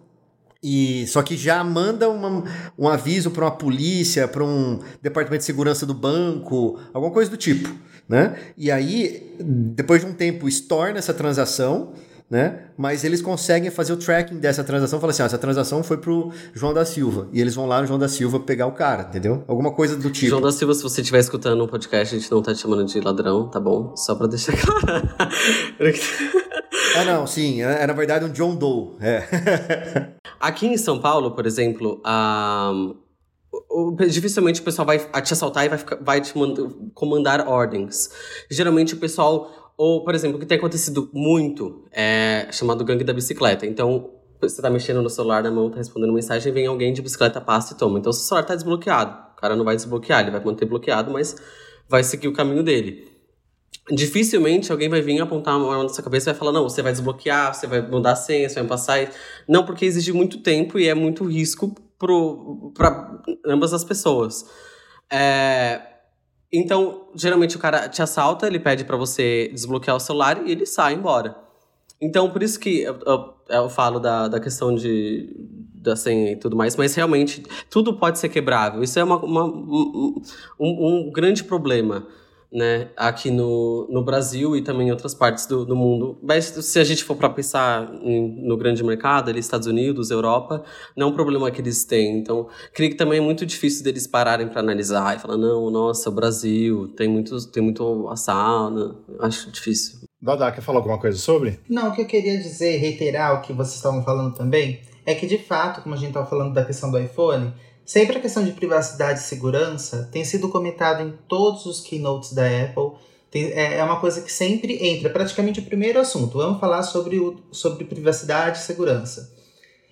e só que já manda uma, um aviso para uma polícia, para um departamento de segurança do banco, alguma coisa do tipo, né? E aí, depois de um tempo, estorna essa transação né? Mas eles conseguem fazer o tracking dessa transação, falar assim, ah, essa transação foi pro João da Silva, e eles vão lá no João da Silva pegar o cara, entendeu? Alguma coisa do tipo. João da Silva, se você estiver escutando um podcast, a gente não tá te chamando de ladrão, tá bom? Só pra deixar claro. ah, não, sim, é, é, na verdade um John Doe, é. <laughs> Aqui em São Paulo, por exemplo, a... O, dificilmente o pessoal vai te assaltar e vai, ficar, vai te mandar, comandar ordens. Geralmente o pessoal ou, por exemplo, o que tem acontecido muito é chamado gangue da bicicleta. Então, você tá mexendo no celular na mão, tá respondendo mensagem, vem alguém de bicicleta, passa e toma. Então, seu celular tá desbloqueado. O cara não vai desbloquear, ele vai manter bloqueado, mas vai seguir o caminho dele. Dificilmente alguém vai vir apontar uma arma na sua cabeça e vai falar: não, você vai desbloquear, você vai mudar a senha, você vai passar. Não, porque exige muito tempo e é muito risco para ambas as pessoas. É, então, geralmente o cara te assalta, ele pede para você desbloquear o celular e ele sai embora. Então, por isso que eu, eu, eu falo da, da questão de da senha e tudo mais, mas realmente tudo pode ser quebrável. Isso é uma, uma um, um, um grande problema né, aqui no, no Brasil e também em outras partes do, do mundo. Mas se a gente for para pensar em, no grande mercado, ali Estados Unidos, Europa, não é um problema que eles têm. Então, creio que também é muito difícil deles pararem para analisar e falar, não, nossa, o Brasil tem muito, tem muito assalto. Acho difícil. Dada, quer falar alguma coisa sobre? Não, o que eu queria dizer, reiterar o que vocês estavam falando também, é que de fato, como a gente estava falando da questão do iPhone, Sempre a questão de privacidade e segurança tem sido comentado em todos os keynotes da Apple. Tem, é, é uma coisa que sempre entra, praticamente o primeiro assunto. Vamos falar sobre, o, sobre privacidade e segurança.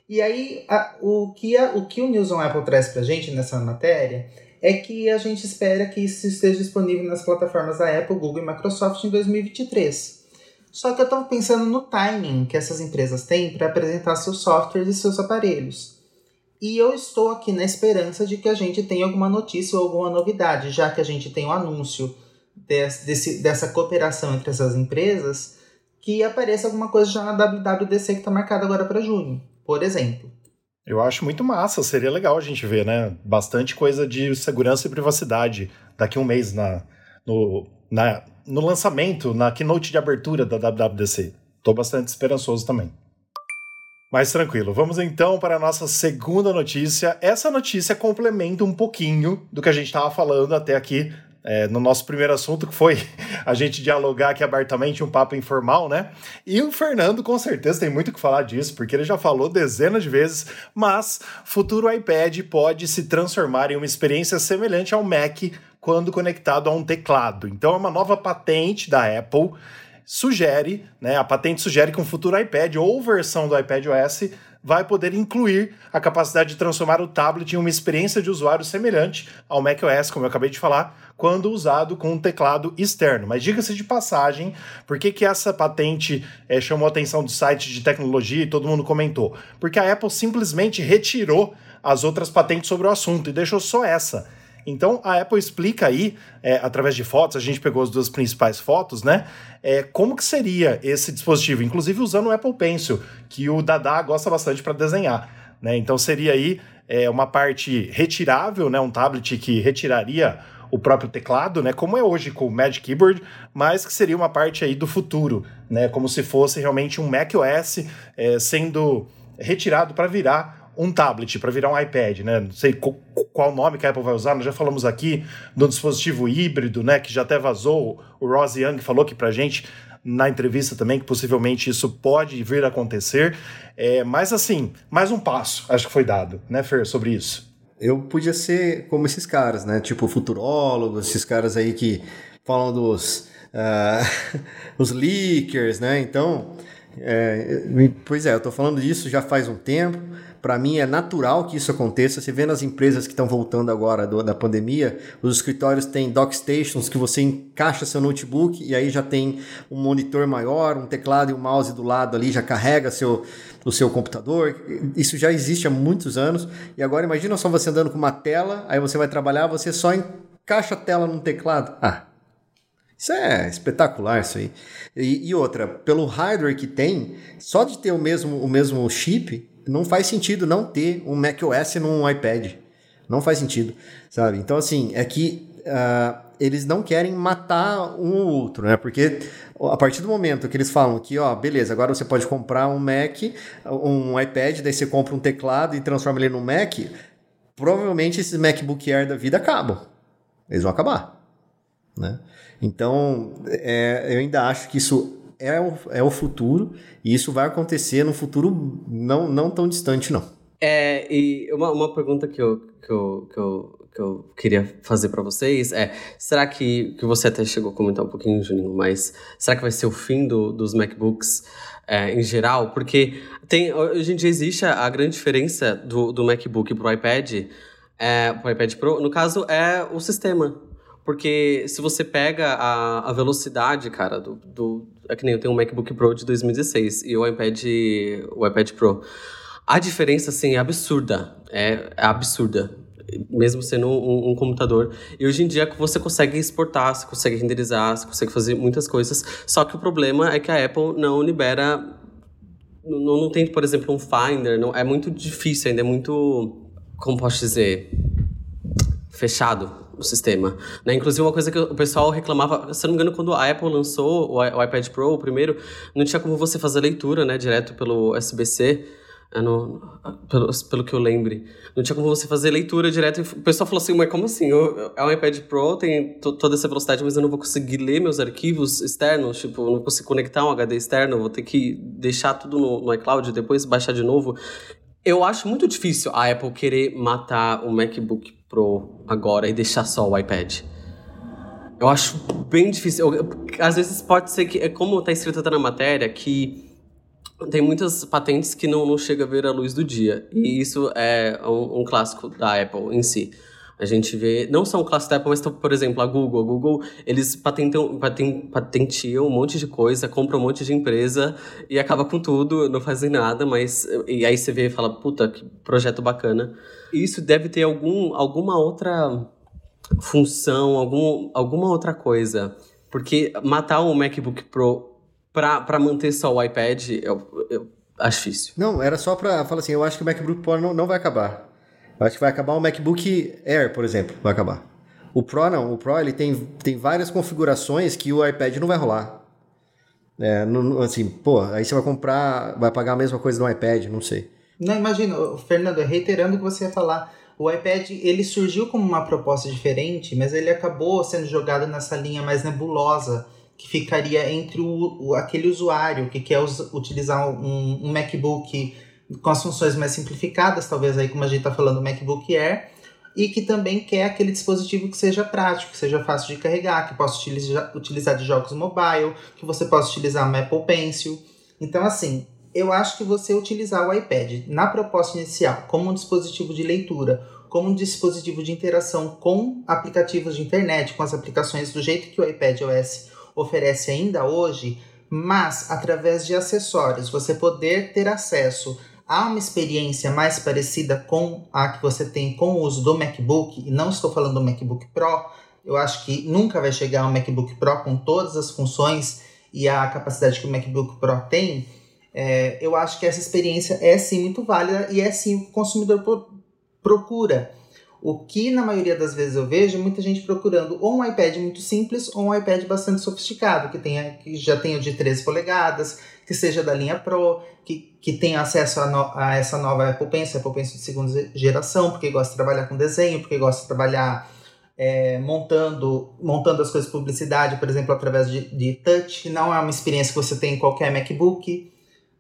E aí, a, o, que a, o que o News on Apple traz pra gente nessa matéria é que a gente espera que isso esteja disponível nas plataformas da Apple, Google e Microsoft em 2023. Só que eu estou pensando no timing que essas empresas têm para apresentar seus softwares e seus aparelhos. E eu estou aqui na esperança de que a gente tenha alguma notícia ou alguma novidade, já que a gente tem o um anúncio desse, dessa cooperação entre essas empresas, que apareça alguma coisa já na WWDC que está marcada agora para junho, por exemplo. Eu acho muito massa, seria legal a gente ver, né? Bastante coisa de segurança e privacidade daqui a um mês na, no, na, no lançamento, na keynote de abertura da WWDC. Estou bastante esperançoso também. Mas tranquilo, vamos então para a nossa segunda notícia. Essa notícia complementa um pouquinho do que a gente estava falando até aqui é, no nosso primeiro assunto, que foi <laughs> a gente dialogar aqui abertamente, um papo informal, né? E o Fernando, com certeza, tem muito o que falar disso, porque ele já falou dezenas de vezes, mas futuro iPad pode se transformar em uma experiência semelhante ao Mac quando conectado a um teclado. Então é uma nova patente da Apple sugere, né, a patente sugere que um futuro iPad ou versão do iPad OS vai poder incluir a capacidade de transformar o tablet em uma experiência de usuário semelhante ao macOS, como eu acabei de falar, quando usado com um teclado externo. Mas diga-se de passagem, por que, que essa patente é, chamou a atenção do site de tecnologia e todo mundo comentou? Porque a Apple simplesmente retirou as outras patentes sobre o assunto e deixou só essa. Então a Apple explica aí, é, através de fotos, a gente pegou as duas principais fotos, né? É, como que seria esse dispositivo, inclusive usando o Apple Pencil, que o Dada gosta bastante para desenhar. Né? Então seria aí é, uma parte retirável, né? um tablet que retiraria o próprio teclado, né, como é hoje com o Magic Keyboard, mas que seria uma parte aí do futuro, né, como se fosse realmente um macOS é, sendo retirado para virar um tablet, para virar um iPad, né? Não sei qual nome que a Apple vai usar, nós já falamos aqui do dispositivo híbrido, né, que já até vazou, o Ross Young falou aqui pra gente na entrevista também que possivelmente isso pode vir a acontecer, é, mas assim, mais um passo acho que foi dado, né, Fer, sobre isso. Eu podia ser como esses caras, né, tipo futurólogos, esses caras aí que falam dos uh, <laughs> os leakers, né, então... É, pois é, eu tô falando disso já faz um tempo. Para mim é natural que isso aconteça. Você vê nas empresas que estão voltando agora do, da pandemia, os escritórios têm dock stations que você encaixa seu notebook e aí já tem um monitor maior, um teclado e um mouse do lado ali, já carrega seu, o seu computador. Isso já existe há muitos anos. E agora imagina só você andando com uma tela, aí você vai trabalhar, você só encaixa a tela num teclado. Ah, isso é espetacular, isso aí. E, e, outra, pelo hardware que tem, só de ter o mesmo, o mesmo chip, não faz sentido não ter um macOS num iPad. Não faz sentido, sabe? Então, assim, é que uh, eles não querem matar um ou outro, né? Porque a partir do momento que eles falam que, ó, beleza, agora você pode comprar um Mac, um iPad, daí você compra um teclado e transforma ele num Mac, provavelmente esses MacBook Air da vida acabam. Eles vão acabar, né? Então, é, eu ainda acho que isso é o, é o futuro e isso vai acontecer no futuro não, não tão distante, não. É, e uma, uma pergunta que eu, que eu, que eu, que eu queria fazer para vocês é: será que, que você até chegou a comentar um pouquinho, Juninho, mas será que vai ser o fim do, dos MacBooks é, em geral? Porque tem, hoje em dia existe a, grande diferença do, do MacBook pro iPad, é, pro iPad Pro, no caso, é o sistema. Porque se você pega a, a velocidade, cara, do, do, É que nem eu tenho um MacBook Pro de 2016 e o iPad, o iPad Pro. A diferença, assim, é absurda. É, é absurda. Mesmo sendo um, um, computador. E hoje em dia você consegue exportar, você consegue renderizar, você consegue fazer muitas coisas. Só que o problema é que a Apple não libera. Não, não tem, por exemplo, um Finder. Não, é muito difícil ainda, é muito. Como posso dizer? Fechado o sistema. Né? Inclusive, uma coisa que o pessoal reclamava, se não me engano, quando a Apple lançou o iPad Pro, o primeiro, não tinha como você fazer leitura, né, direto pelo USB-C. É pelo, pelo que eu lembre. Não tinha como você fazer leitura direto. o pessoal falou assim, mas como assim? é um iPad Pro, tem toda essa velocidade, mas eu não vou conseguir ler meus arquivos externos. Tipo, eu não consigo conectar um HD externo, vou ter que deixar tudo no, no iCloud depois baixar de novo. Eu acho muito difícil a Apple querer matar o MacBook Pro agora e deixar só o iPad. Eu acho bem difícil. Eu, às vezes pode ser que, é como está escrito até na matéria, que tem muitas patentes que não, não chega a ver a luz do dia. E isso é um, um clássico da Apple em si. A gente vê, não um clássico da Apple, mas, por exemplo, a Google. A Google, eles patentam, patent, patentiam um monte de coisa, compram um monte de empresa e acaba com tudo, não fazem nada, mas... E aí você vê e fala, puta, que projeto bacana. E isso deve ter algum, alguma outra função, algum, alguma outra coisa. Porque matar um MacBook Pro para manter só o iPad, eu, eu acho difícil. Não, era só para falar assim, eu acho que o MacBook Pro não, não vai acabar. Acho que vai acabar o MacBook Air, por exemplo, vai acabar. O Pro não, o Pro ele tem, tem várias configurações que o iPad não vai rolar. É, não, assim, pô, aí você vai comprar, vai pagar a mesma coisa no iPad, não sei. Não, imagina, Fernando, reiterando o que você ia falar, o iPad ele surgiu como uma proposta diferente, mas ele acabou sendo jogado nessa linha mais nebulosa que ficaria entre o, o aquele usuário que quer us, utilizar um, um MacBook com as funções mais simplificadas, talvez aí como a gente está falando, o MacBook Air, e que também quer aquele dispositivo que seja prático, que seja fácil de carregar, que possa utilizar, utilizar de jogos mobile, que você possa utilizar uma Apple Pencil. Então, assim, eu acho que você utilizar o iPad na proposta inicial como um dispositivo de leitura, como um dispositivo de interação com aplicativos de internet, com as aplicações do jeito que o iPad OS oferece ainda hoje, mas através de acessórios, você poder ter acesso há uma experiência mais parecida com a que você tem com o uso do MacBook, e não estou falando do MacBook Pro, eu acho que nunca vai chegar um MacBook Pro com todas as funções e a capacidade que o MacBook Pro tem, é, eu acho que essa experiência é sim muito válida e é sim o que o consumidor procura. O que na maioria das vezes eu vejo é muita gente procurando ou um iPad muito simples ou um iPad bastante sofisticado, que, tenha, que já tenha de 13 polegadas, que seja da linha Pro, que, que tenha acesso a, no, a essa nova Apple Pencil, Apple Pencil de segunda geração, porque gosta de trabalhar com desenho, porque gosta de trabalhar é, montando, montando as coisas de publicidade, por exemplo, através de, de touch, que não é uma experiência que você tem em qualquer MacBook.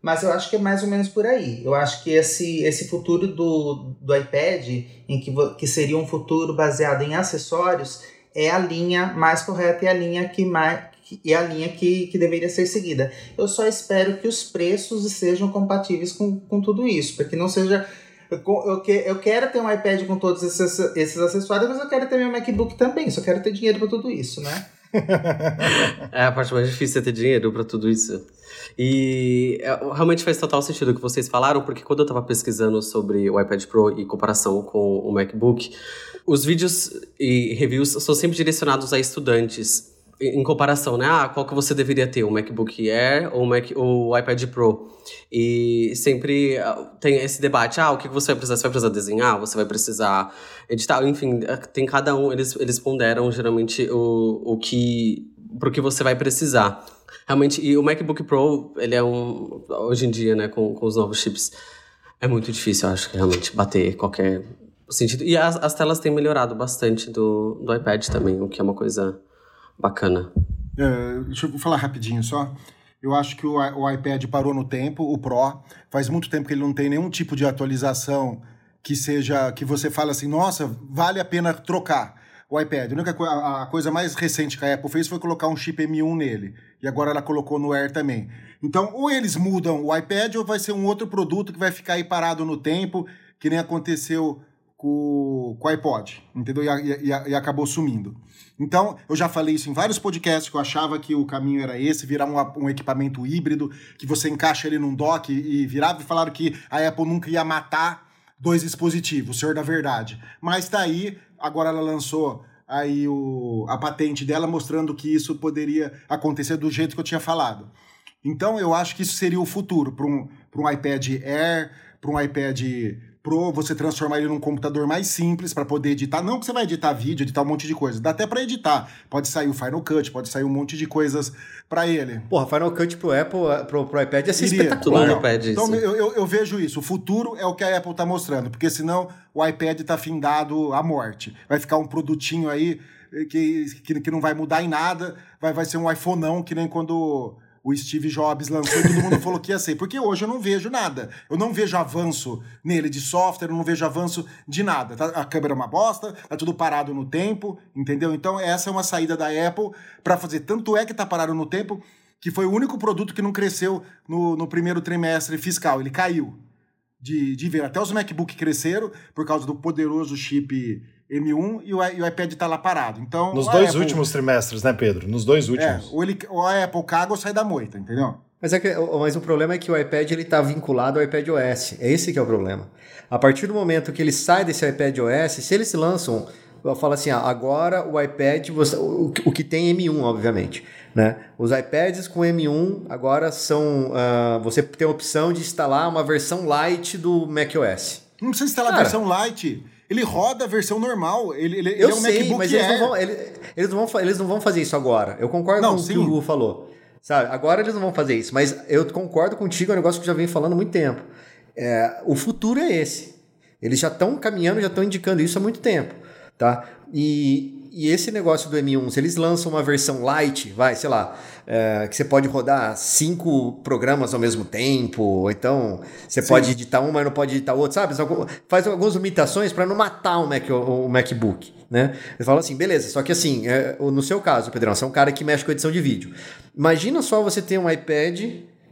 Mas eu acho que é mais ou menos por aí. Eu acho que esse, esse futuro do, do iPad, em que, que seria um futuro baseado em acessórios, é a linha mais correta e a linha que mais, e a linha que, que deveria ser seguida. Eu só espero que os preços sejam compatíveis com, com tudo isso, para que não seja. Eu, eu, eu quero ter um iPad com todos esses, esses acessórios, mas eu quero ter meu MacBook também, só quero ter dinheiro para tudo isso, né? <laughs> é a parte mais difícil é ter dinheiro para tudo isso. E é, realmente faz total sentido o que vocês falaram, porque quando eu estava pesquisando sobre o iPad Pro e comparação com o MacBook, os vídeos e reviews são sempre direcionados a estudantes em comparação, né? Ah, qual que você deveria ter, o MacBook Air ou o, Mac, ou o iPad Pro? E sempre ah, tem esse debate, ah, o que você vai precisar? Você vai precisar desenhar? Você vai precisar editar? Enfim, é, tem cada um, eles, eles ponderam geralmente o, o que, pro que você vai precisar. Realmente, e o MacBook Pro, ele é um, hoje em dia, né, com, com os novos chips, é muito difícil, eu acho, realmente, bater qualquer sentido. E as, as telas têm melhorado bastante do, do iPad também, o que é uma coisa bacana. É, deixa eu falar rapidinho só. Eu acho que o, o iPad parou no tempo, o Pro. Faz muito tempo que ele não tem nenhum tipo de atualização que seja que você fala assim, nossa, vale a pena trocar o iPad. A, única co a, coisa mais recente que a Apple fez foi colocar um chip M1 nele. E agora ela colocou no Air também. Então, ou eles mudam o iPad, ou vai ser um outro produto que vai ficar aí parado no tempo, que nem aconteceu com, o iPod, entendeu? E, e, e, acabou sumindo. Então, eu já falei isso em vários podcasts, que eu achava que o caminho era esse, virar um, um equipamento híbrido, que você encaixa ele num dock e, e virava, e falaram que a Apple nunca ia matar dois dispositivos, o senhor da verdade. Mas tá aí, agora ela lançou aí o, a patente dela mostrando que isso poderia acontecer do jeito que eu tinha falado. Então, eu acho que isso seria o futuro para um, um iPad Air, para um iPad Pro, você transformar ele num computador mais simples para poder editar. Não que você vai editar vídeo, editar um monte de coisa. Dá até para editar. Pode sair o Final Cut, pode sair um monte de coisas para ele. Porra, Final Cut pro Apple, pro, pro iPad ia ser Iria. espetacular. Não, iPad, então eu, eu, eu, vejo isso. O futuro é o que a Apple tá mostrando, porque senão o iPad tá findado à morte. Vai ficar um produtinho aí que, que, que não vai mudar em nada. Vai, vai ser um iPhone não, que nem quando o Steve Jobs lançou e todo mundo falou que ia ser. Porque hoje eu não vejo nada. Eu não vejo avanço nele de software, eu não vejo avanço de nada. Tá, a câmera é uma bosta, tá tudo parado no tempo, entendeu? Então essa é uma saída da Apple para fazer. Tanto é que tá parado no tempo que foi o único produto que não cresceu no, no primeiro trimestre fiscal. Ele caiu de, de ver. Até os MacBook cresceram por causa do poderoso chip M1 e o, e o iPad está lá parado. Então, Nos dois Apple- últimos trimestres, né, Pedro? Nos dois É, últimos. ou, ele, ou a Apple caga ou sai da moita, entendeu? Mas, é que, mas o problema é que o iPad ele está vinculado ao iPad OS. É esse que é o problema. A partir do momento que ele sai desse iPad OS, se eles lançam, eu falo assim, ah, agora o iPad, você- o, o que tem M1, obviamente. Né? Os iPads com M1 agora são. ah, você tem a opção de instalar uma versão light do macOS. Não precisa instalar Cara. a versão light. Ele roda a versão normal. Ele, ele, ele Eu é um sei, MacBook mas eles não, vão, ele- eles, não vão, eles não vão fazer isso agora. Eu concordo Não, com o sim. que o Hugo falou. Sabe? Agora eles não vão fazer isso, mas eu concordo contigo, é um negócio que eu já venho falando há muito tempo. É, o futuro é esse. Eles já estão caminhando, já estão indicando isso há muito tempo. Tá? E, e esse negócio do M1, se eles lançam uma versão light, vai, sei lá, é, que você pode rodar cinco programas ao mesmo tempo, ou então você pode editar um, mas não pode editar outro, sabe? Faz algumas limitações para não matar o, Mac, o, MacBook. Né? Ele fala assim, beleza, só que assim, é, no seu caso, Pedrão, você é um cara que mexe com edição de vídeo. Imagina só você ter um iPad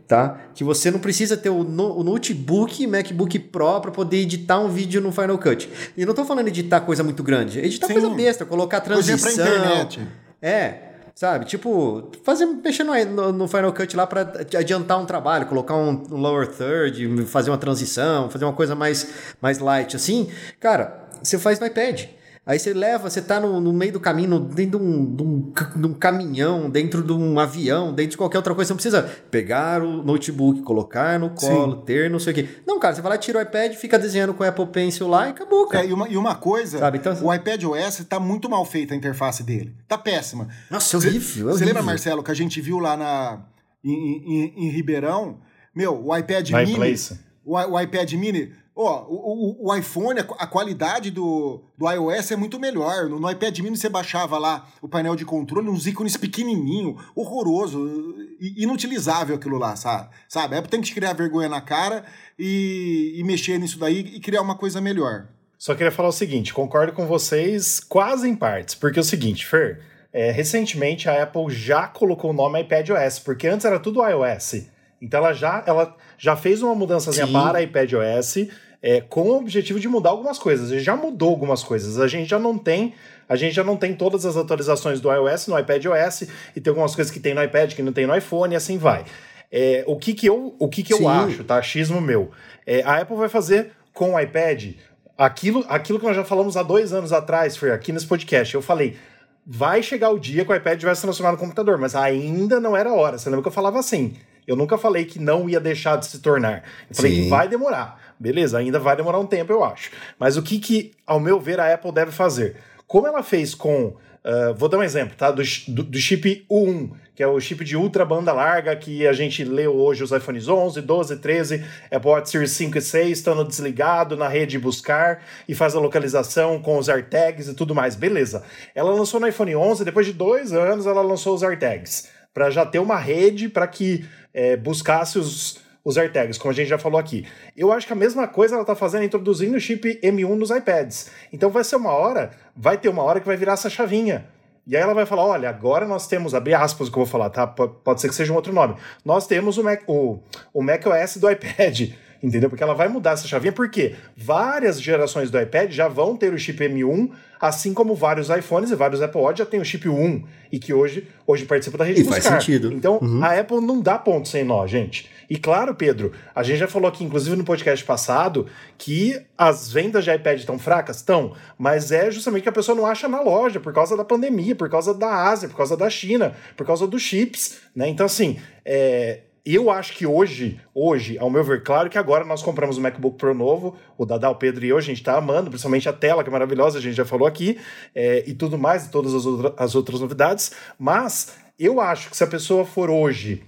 tá? Que você não precisa ter o, no- o notebook MacBook Pro para poder editar um vídeo no Final Cut. E não tô falando editar coisa muito grande, editar Sim. coisa besta, colocar transição. pra internet. É, sabe? Tipo, fazer mexer no, no- no Final Cut lá para adiantar um trabalho, colocar um, um lower third, fazer uma transição, fazer uma coisa mais mais light assim. Cara, você faz no iPad. Aí você leva, você tá no, no meio do caminho, dentro de um, de, um, de um caminhão, dentro de um avião, dentro de qualquer outra coisa. Você não precisa pegar o notebook, colocar no colo, ter não sei o quê. Não, cara, você vai lá, tira o iPad, fica desenhando com o Apple Pencil lá e acabou, cara. É, e, uma, e uma coisa, Sabe, então- o iPad OS tá muito mal feita a interface dele. Tá péssima. Nossa, é horrível, é Você lembra. Marcelo, que a gente viu lá na, em, em- em Ribeirão? Meu, o iPad Na Mini. iPlace. O, o iPad Mini. Ó, o, o- o iPhone, a, qu- a qualidade do, do iOS é muito melhor. No, no iPad Mini você baixava lá o painel de controle, uns ícones pequenininho, horroroso, inutilizável aquilo lá, sabe? Sabe? A Apple tem que criar vergonha na cara e, e mexer nisso daí e criar uma coisa melhor. Só queria falar o seguinte, concordo com vocês quase em partes, porque é o seguinte, Fer, é, recentemente a Apple já colocou o nome iPadOS, porque antes era tudo iOS. Então ela já, ela já fez uma mudançazinha Sim. para iPadOS é, com o objetivo de mudar algumas coisas. E já mudou algumas coisas. A gente já não tem a gente já não tem todas as atualizações do iOS no iPadOS e tem algumas coisas que tem no iPad que não tem no iPhone e assim vai. É, o que que eu, o que que eu acho, tá? Achismo meu. É, a Apple vai fazer com o iPad aquilo, aquilo que nós já falamos há dois anos atrás, Fer, aqui nesse podcast. Eu falei, vai chegar o dia que o iPad vai se transformar no computador, mas ainda não era a hora. Você lembra que eu falava assim? Eu nunca falei que não ia deixar de se tornar. Eu falei Sim. que vai demorar. Beleza, ainda vai demorar um tempo, eu acho. Mas o que, que ao meu ver, a Apple deve fazer? Como ela fez com. ah, vou dar um exemplo, tá? Do, do, do chip U1, que é o chip de ultra banda larga que a gente lê hoje os iPhones 11, 12, 13, Apple Watch Series 5 e 6, estando desligado na rede buscar e faz a localização com os AirTags e tudo mais. Beleza. Ela lançou no iPhone 11, depois de dois anos ela lançou os AirTags, para já ter uma rede para que eh, buscasse os, os AirTags, como a gente já falou aqui. Eu acho que a mesma coisa ela está fazendo introduzindo o chip M1 nos iPads. Então vai ser uma hora, vai ter uma hora que vai virar essa chavinha. E aí ela vai falar: olha, agora nós temos, abre aspas que eu vou falar, tá? Pode ser que seja um outro nome. Nós temos o, Mac, o, o macOS do iPad. Entendeu? Porque ela vai mudar essa chavinha, porque várias gerações do iPad já vão ter o chip M1, assim como vários iPhones e vários Apple Watch já tem o chip 1, e que hoje, hoje participa da rede E faz sentido. Então, a Apple não dá ponto sem nó, gente. E claro, Pedro, a gente já falou aqui, inclusive no podcast passado, que as vendas de iPad estão fracas? Estão. Mas é justamente que a pessoa não acha na loja por causa da pandemia, por causa da Ásia, por causa da China, por causa dos chips, né? Então, assim, é, eu acho que hoje, hoje, ao meu ver, claro que agora nós compramos o MacBook Pro novo, o Dadá, o Pedro e eu, a gente tá amando, principalmente a tela, que é maravilhosa, a gente já falou aqui, é, e tudo mais, e todas as, outra- as outras novidades, mas eu acho que se a pessoa for hoje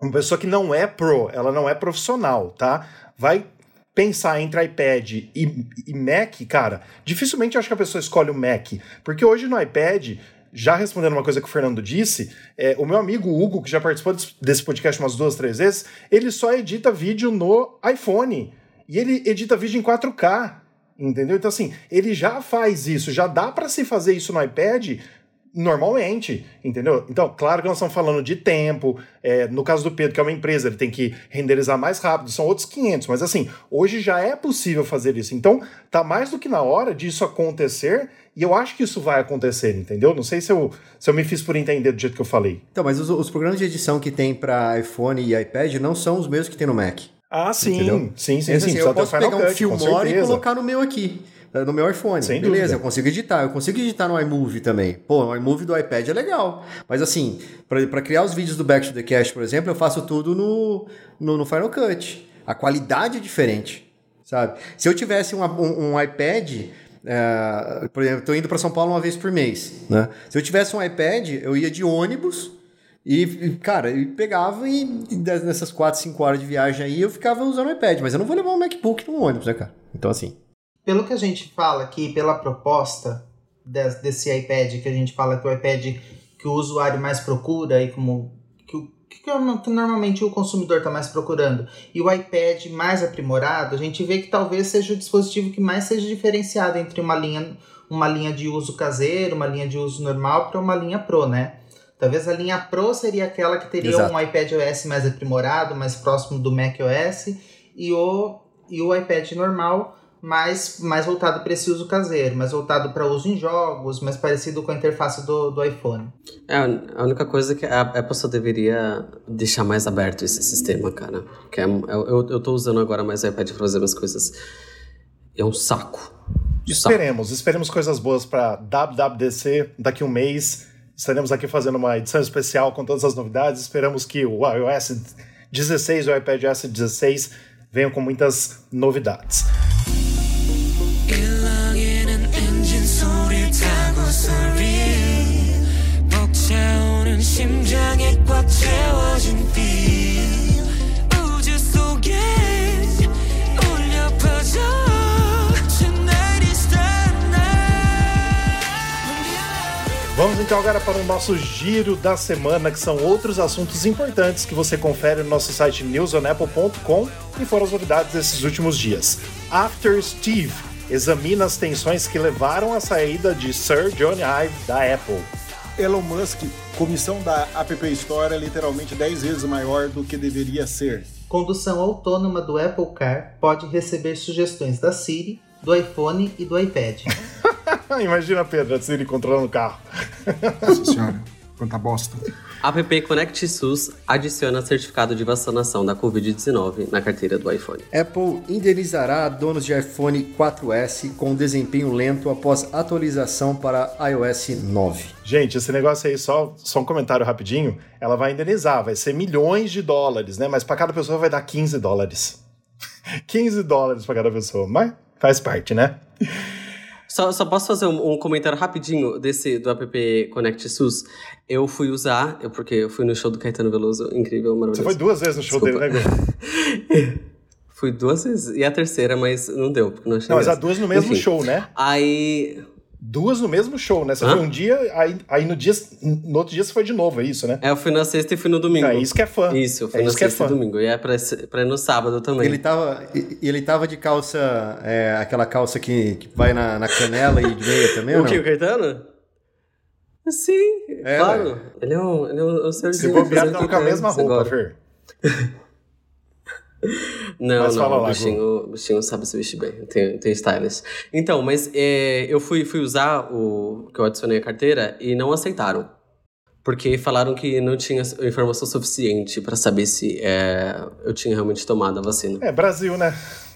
uma pessoa que não é pro, ela não é profissional, tá? Vai pensar entre iPad e, e Mac, cara, dificilmente eu acho que a pessoa escolhe o Mac, porque hoje no iPad, já respondendo uma coisa que o Fernando disse, é, o meu amigo Hugo, que já participou desse- podcast umas duas, três vezes, ele só edita vídeo no iPhone, e ele edita vídeo em 4K, entendeu? Então assim, ele já faz isso, já dá para se fazer isso no iPad Normalmente, entendeu? Então, claro que nós estamos falando de tempo. É, no caso do Pedro, que é uma empresa, ele tem que renderizar mais rápido, são outros 500. Mas assim, hoje já é possível fazer isso. Então, tá mais do que na hora disso acontecer. E eu acho que isso vai acontecer, entendeu? Não sei se eu, se eu me fiz por entender do jeito que eu falei. Então, mas os, os programas de edição que tem para iPhone e iPad não são os mesmos que tem no Mac. Ah, sim, Entendeu? sim, sim, Esse, sim. assim, eu posso Final pegar um Cut, com Filmora e colocar no meu aqui, eh, no meu iPhone. Sem Beleza, dúvida. eu consigo editar. Eu consigo editar no iMovie também. Pô, o iMovie do iPad é legal. Mas assim, para criar os vídeos do Back to the Cash, por exemplo, eu faço tudo no, no, no Final Cut. A qualidade é diferente, sabe? Se eu tivesse um, um, um iPad... eh, por exemplo, estou indo para São Paulo uma vez por mês, né? Se eu tivesse um iPad, eu ia de ônibus e, cara, eu pegava e nessas 4, 5 horas de viagem aí eu ficava usando o iPad, mas eu não vou levar um MacBook no ônibus, né, cara? Então, assim. Pelo que a gente fala aqui, pela proposta des- desse iPad, que a gente fala que o iPad que o usuário mais procura e como que, o- que, que que normalmente o consumidor está mais procurando, e o iPad mais aprimorado, a gente vê que talvez seja o dispositivo que mais seja diferenciado entre uma linha, uma linha de uso caseiro, uma linha de uso normal para uma linha Pro, né? Talvez a linha Pro seria aquela que teria Exato. um iPad OS mais aprimorado, mais próximo do Mac OS, e o, e o iPad normal mais, mais voltado para esse uso caseiro, mais voltado para uso em jogos, mais parecido com a interface do, do iPhone. É, a única coisa que a Apple só deveria deixar mais aberto esse sistema, cara. Que é, eu, eu, eu tô usando agora mais o iPad pra fazer umas coisas. É um saco. Um saco. Esperemos, esperemos coisas boas para WWDC daqui a um mês. Estaremos aqui fazendo uma edição especial com todas as novidades. Esperamos que o iOS 16 e o iPadOS 16 venham com muitas novidades. 심장에 꽉 채워진 feel 우주 속에 울려 퍼져 Tonight is the night Vamos então agora para o nosso giro da semana, que são outros assuntos importantes que você confere no nosso site newsonapple.com e foram as novidades desses últimos dias. After Steve examina as tensões que levaram à saída de Sir Johnny Ive da Apple. Elon Musk, comissão da App Store é literalmente 10 vezes maior do que deveria ser. Condução autônoma do Apple Car pode receber sugestões da Siri, do iPhone e do iPad. <laughs> Imagina, Pedro, a Siri controlando o carro. Nossa senhora, quanta bosta. App Connect SUS adiciona certificado de vacinação da Covid-19 na carteira do iPhone. Apple indenizará donos de iPhone 4S com desempenho lento após atualização para iOS 9. Gente, esse negócio aí, só, só um comentário rapidinho. Ela vai indenizar, vai ser milhões de dólares, né? Mas para cada pessoa vai dar 15 dólares. <laughs> 15 dólares para cada pessoa, mas faz parte, né? Só, só posso fazer um, um comentário rapidinho desse do app Connect SUS? Eu fui usar, eu, porque eu fui no show do Caetano Veloso, incrível, maravilhoso. Você foi duas vezes no show Desculpa. dele, né? <laughs> Fui duas vezes, e a terceira, mas não deu, porque não achei Não, mas há duas no mesmo Enfim, show, né? Aí, Duas no mesmo show, né? Você Hã? foi um dia, aí, aí no, dia, no outro dia você foi de novo, é isso, né? é, eu fui na sexta e fui no domingo. É isso que é fã. Isso, eu fui é na isso que é sexta e fã. domingo. E é pra, pra ir no sábado também. Ele tava, e- ele tava de calça, é, aquela calça que, que vai na, na canela e de meia também, <laughs> O que, o Caetano? Sim, É, claro. ué. Ele é um, ele é um, um Se senhorzinho. bobear, fazendo tá com a mesma 80 roupa, agora. Fer. <laughs> Não, Mas não, fala lá, bichinho, o bichinho sabe se vestir bem, tem, tem stylist. Então, mas é, eu fui, fui usar o que eu adicionei à carteira e não aceitaram. Porque falaram que não tinha informação suficiente pra saber se é, eu tinha realmente tomado a vacina. É, Brasil, né?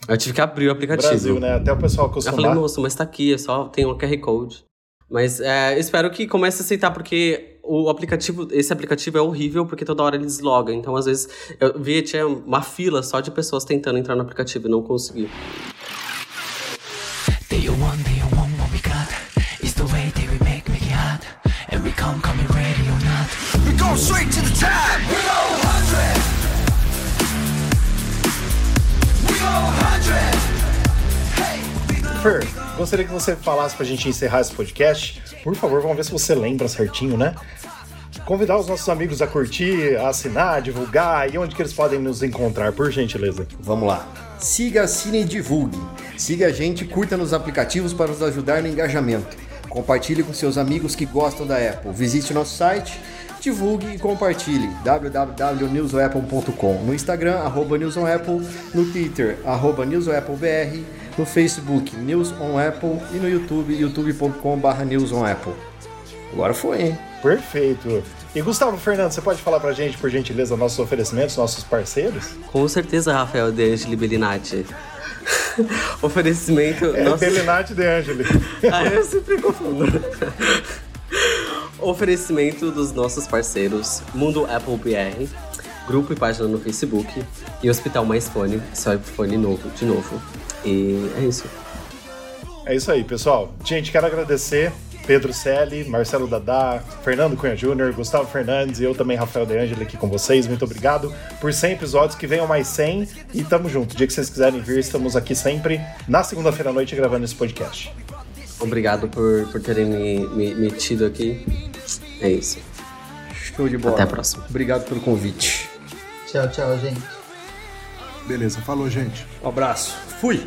Eu tive que abrir o aplicativo. Brasil, né? Até o pessoal Eu falei, acostumar. moço, mas tá aqui, é só tem um QR Code. Mas é, espero que comece a aceitar, porque o aplicativo, esse aplicativo é horrível, porque toda hora ele desloga. Então, às vezes, eu vi tinha uma fila só de pessoas tentando entrar no aplicativo e não consegui. Fer, gostaria que você falasse pra gente encerrar esse podcast. Por favor, vamos ver se você lembra certinho, né? Convidar os nossos amigos a curtir, a assinar, divulgar e onde que eles podem nos encontrar, por gentileza. Vamos lá. Siga, assine e divulgue. Siga a gente, curta nos aplicativos para nos ajudar no engajamento. Compartilhe com seus amigos que gostam da Apple. Visite nosso site, divulgue e compartilhe www.newsapple.com. No Instagram, arroba newsonapple, no Twitter, arroba newsonapplebr, no Facebook, News on Apple e no YouTube, youtube.com.br newsonapple. Agora foi, hein? Perfeito. E Gustavo Fernando, você pode falar pra gente, por gentileza, nossos oferecimentos, nossos parceiros? Com certeza, Rafael De Angeli Bellinati. <laughs> Oferecimento. É nossa- Belinati De Angeli. <laughs> Ah, eu sempre confundo. <laughs> Oferecimento dos nossos parceiros Mundo Apple BR, grupo e página no Facebook e Hospital Mais Fone, seu iPhone novo, de novo. E é isso. É isso aí, pessoal. Gente, quero agradecer Pedro Selle, Marcelo Dadá, Fernando Cunha Júnior, Gustavo Fernandes e eu também, Rafael De Angeli, aqui com vocês. Muito obrigado por 100 episódios, que venham mais 100 e tamo junto. O dia que vocês quiserem vir, estamos aqui sempre na segunda-feira à noite gravando esse podcast. Obrigado por, por terem me, me, me tido aqui. É isso. Show de bola. Até a próxima. Obrigado pelo convite. Tchau, tchau, gente. Beleza, falou, gente. Um abraço. Fui!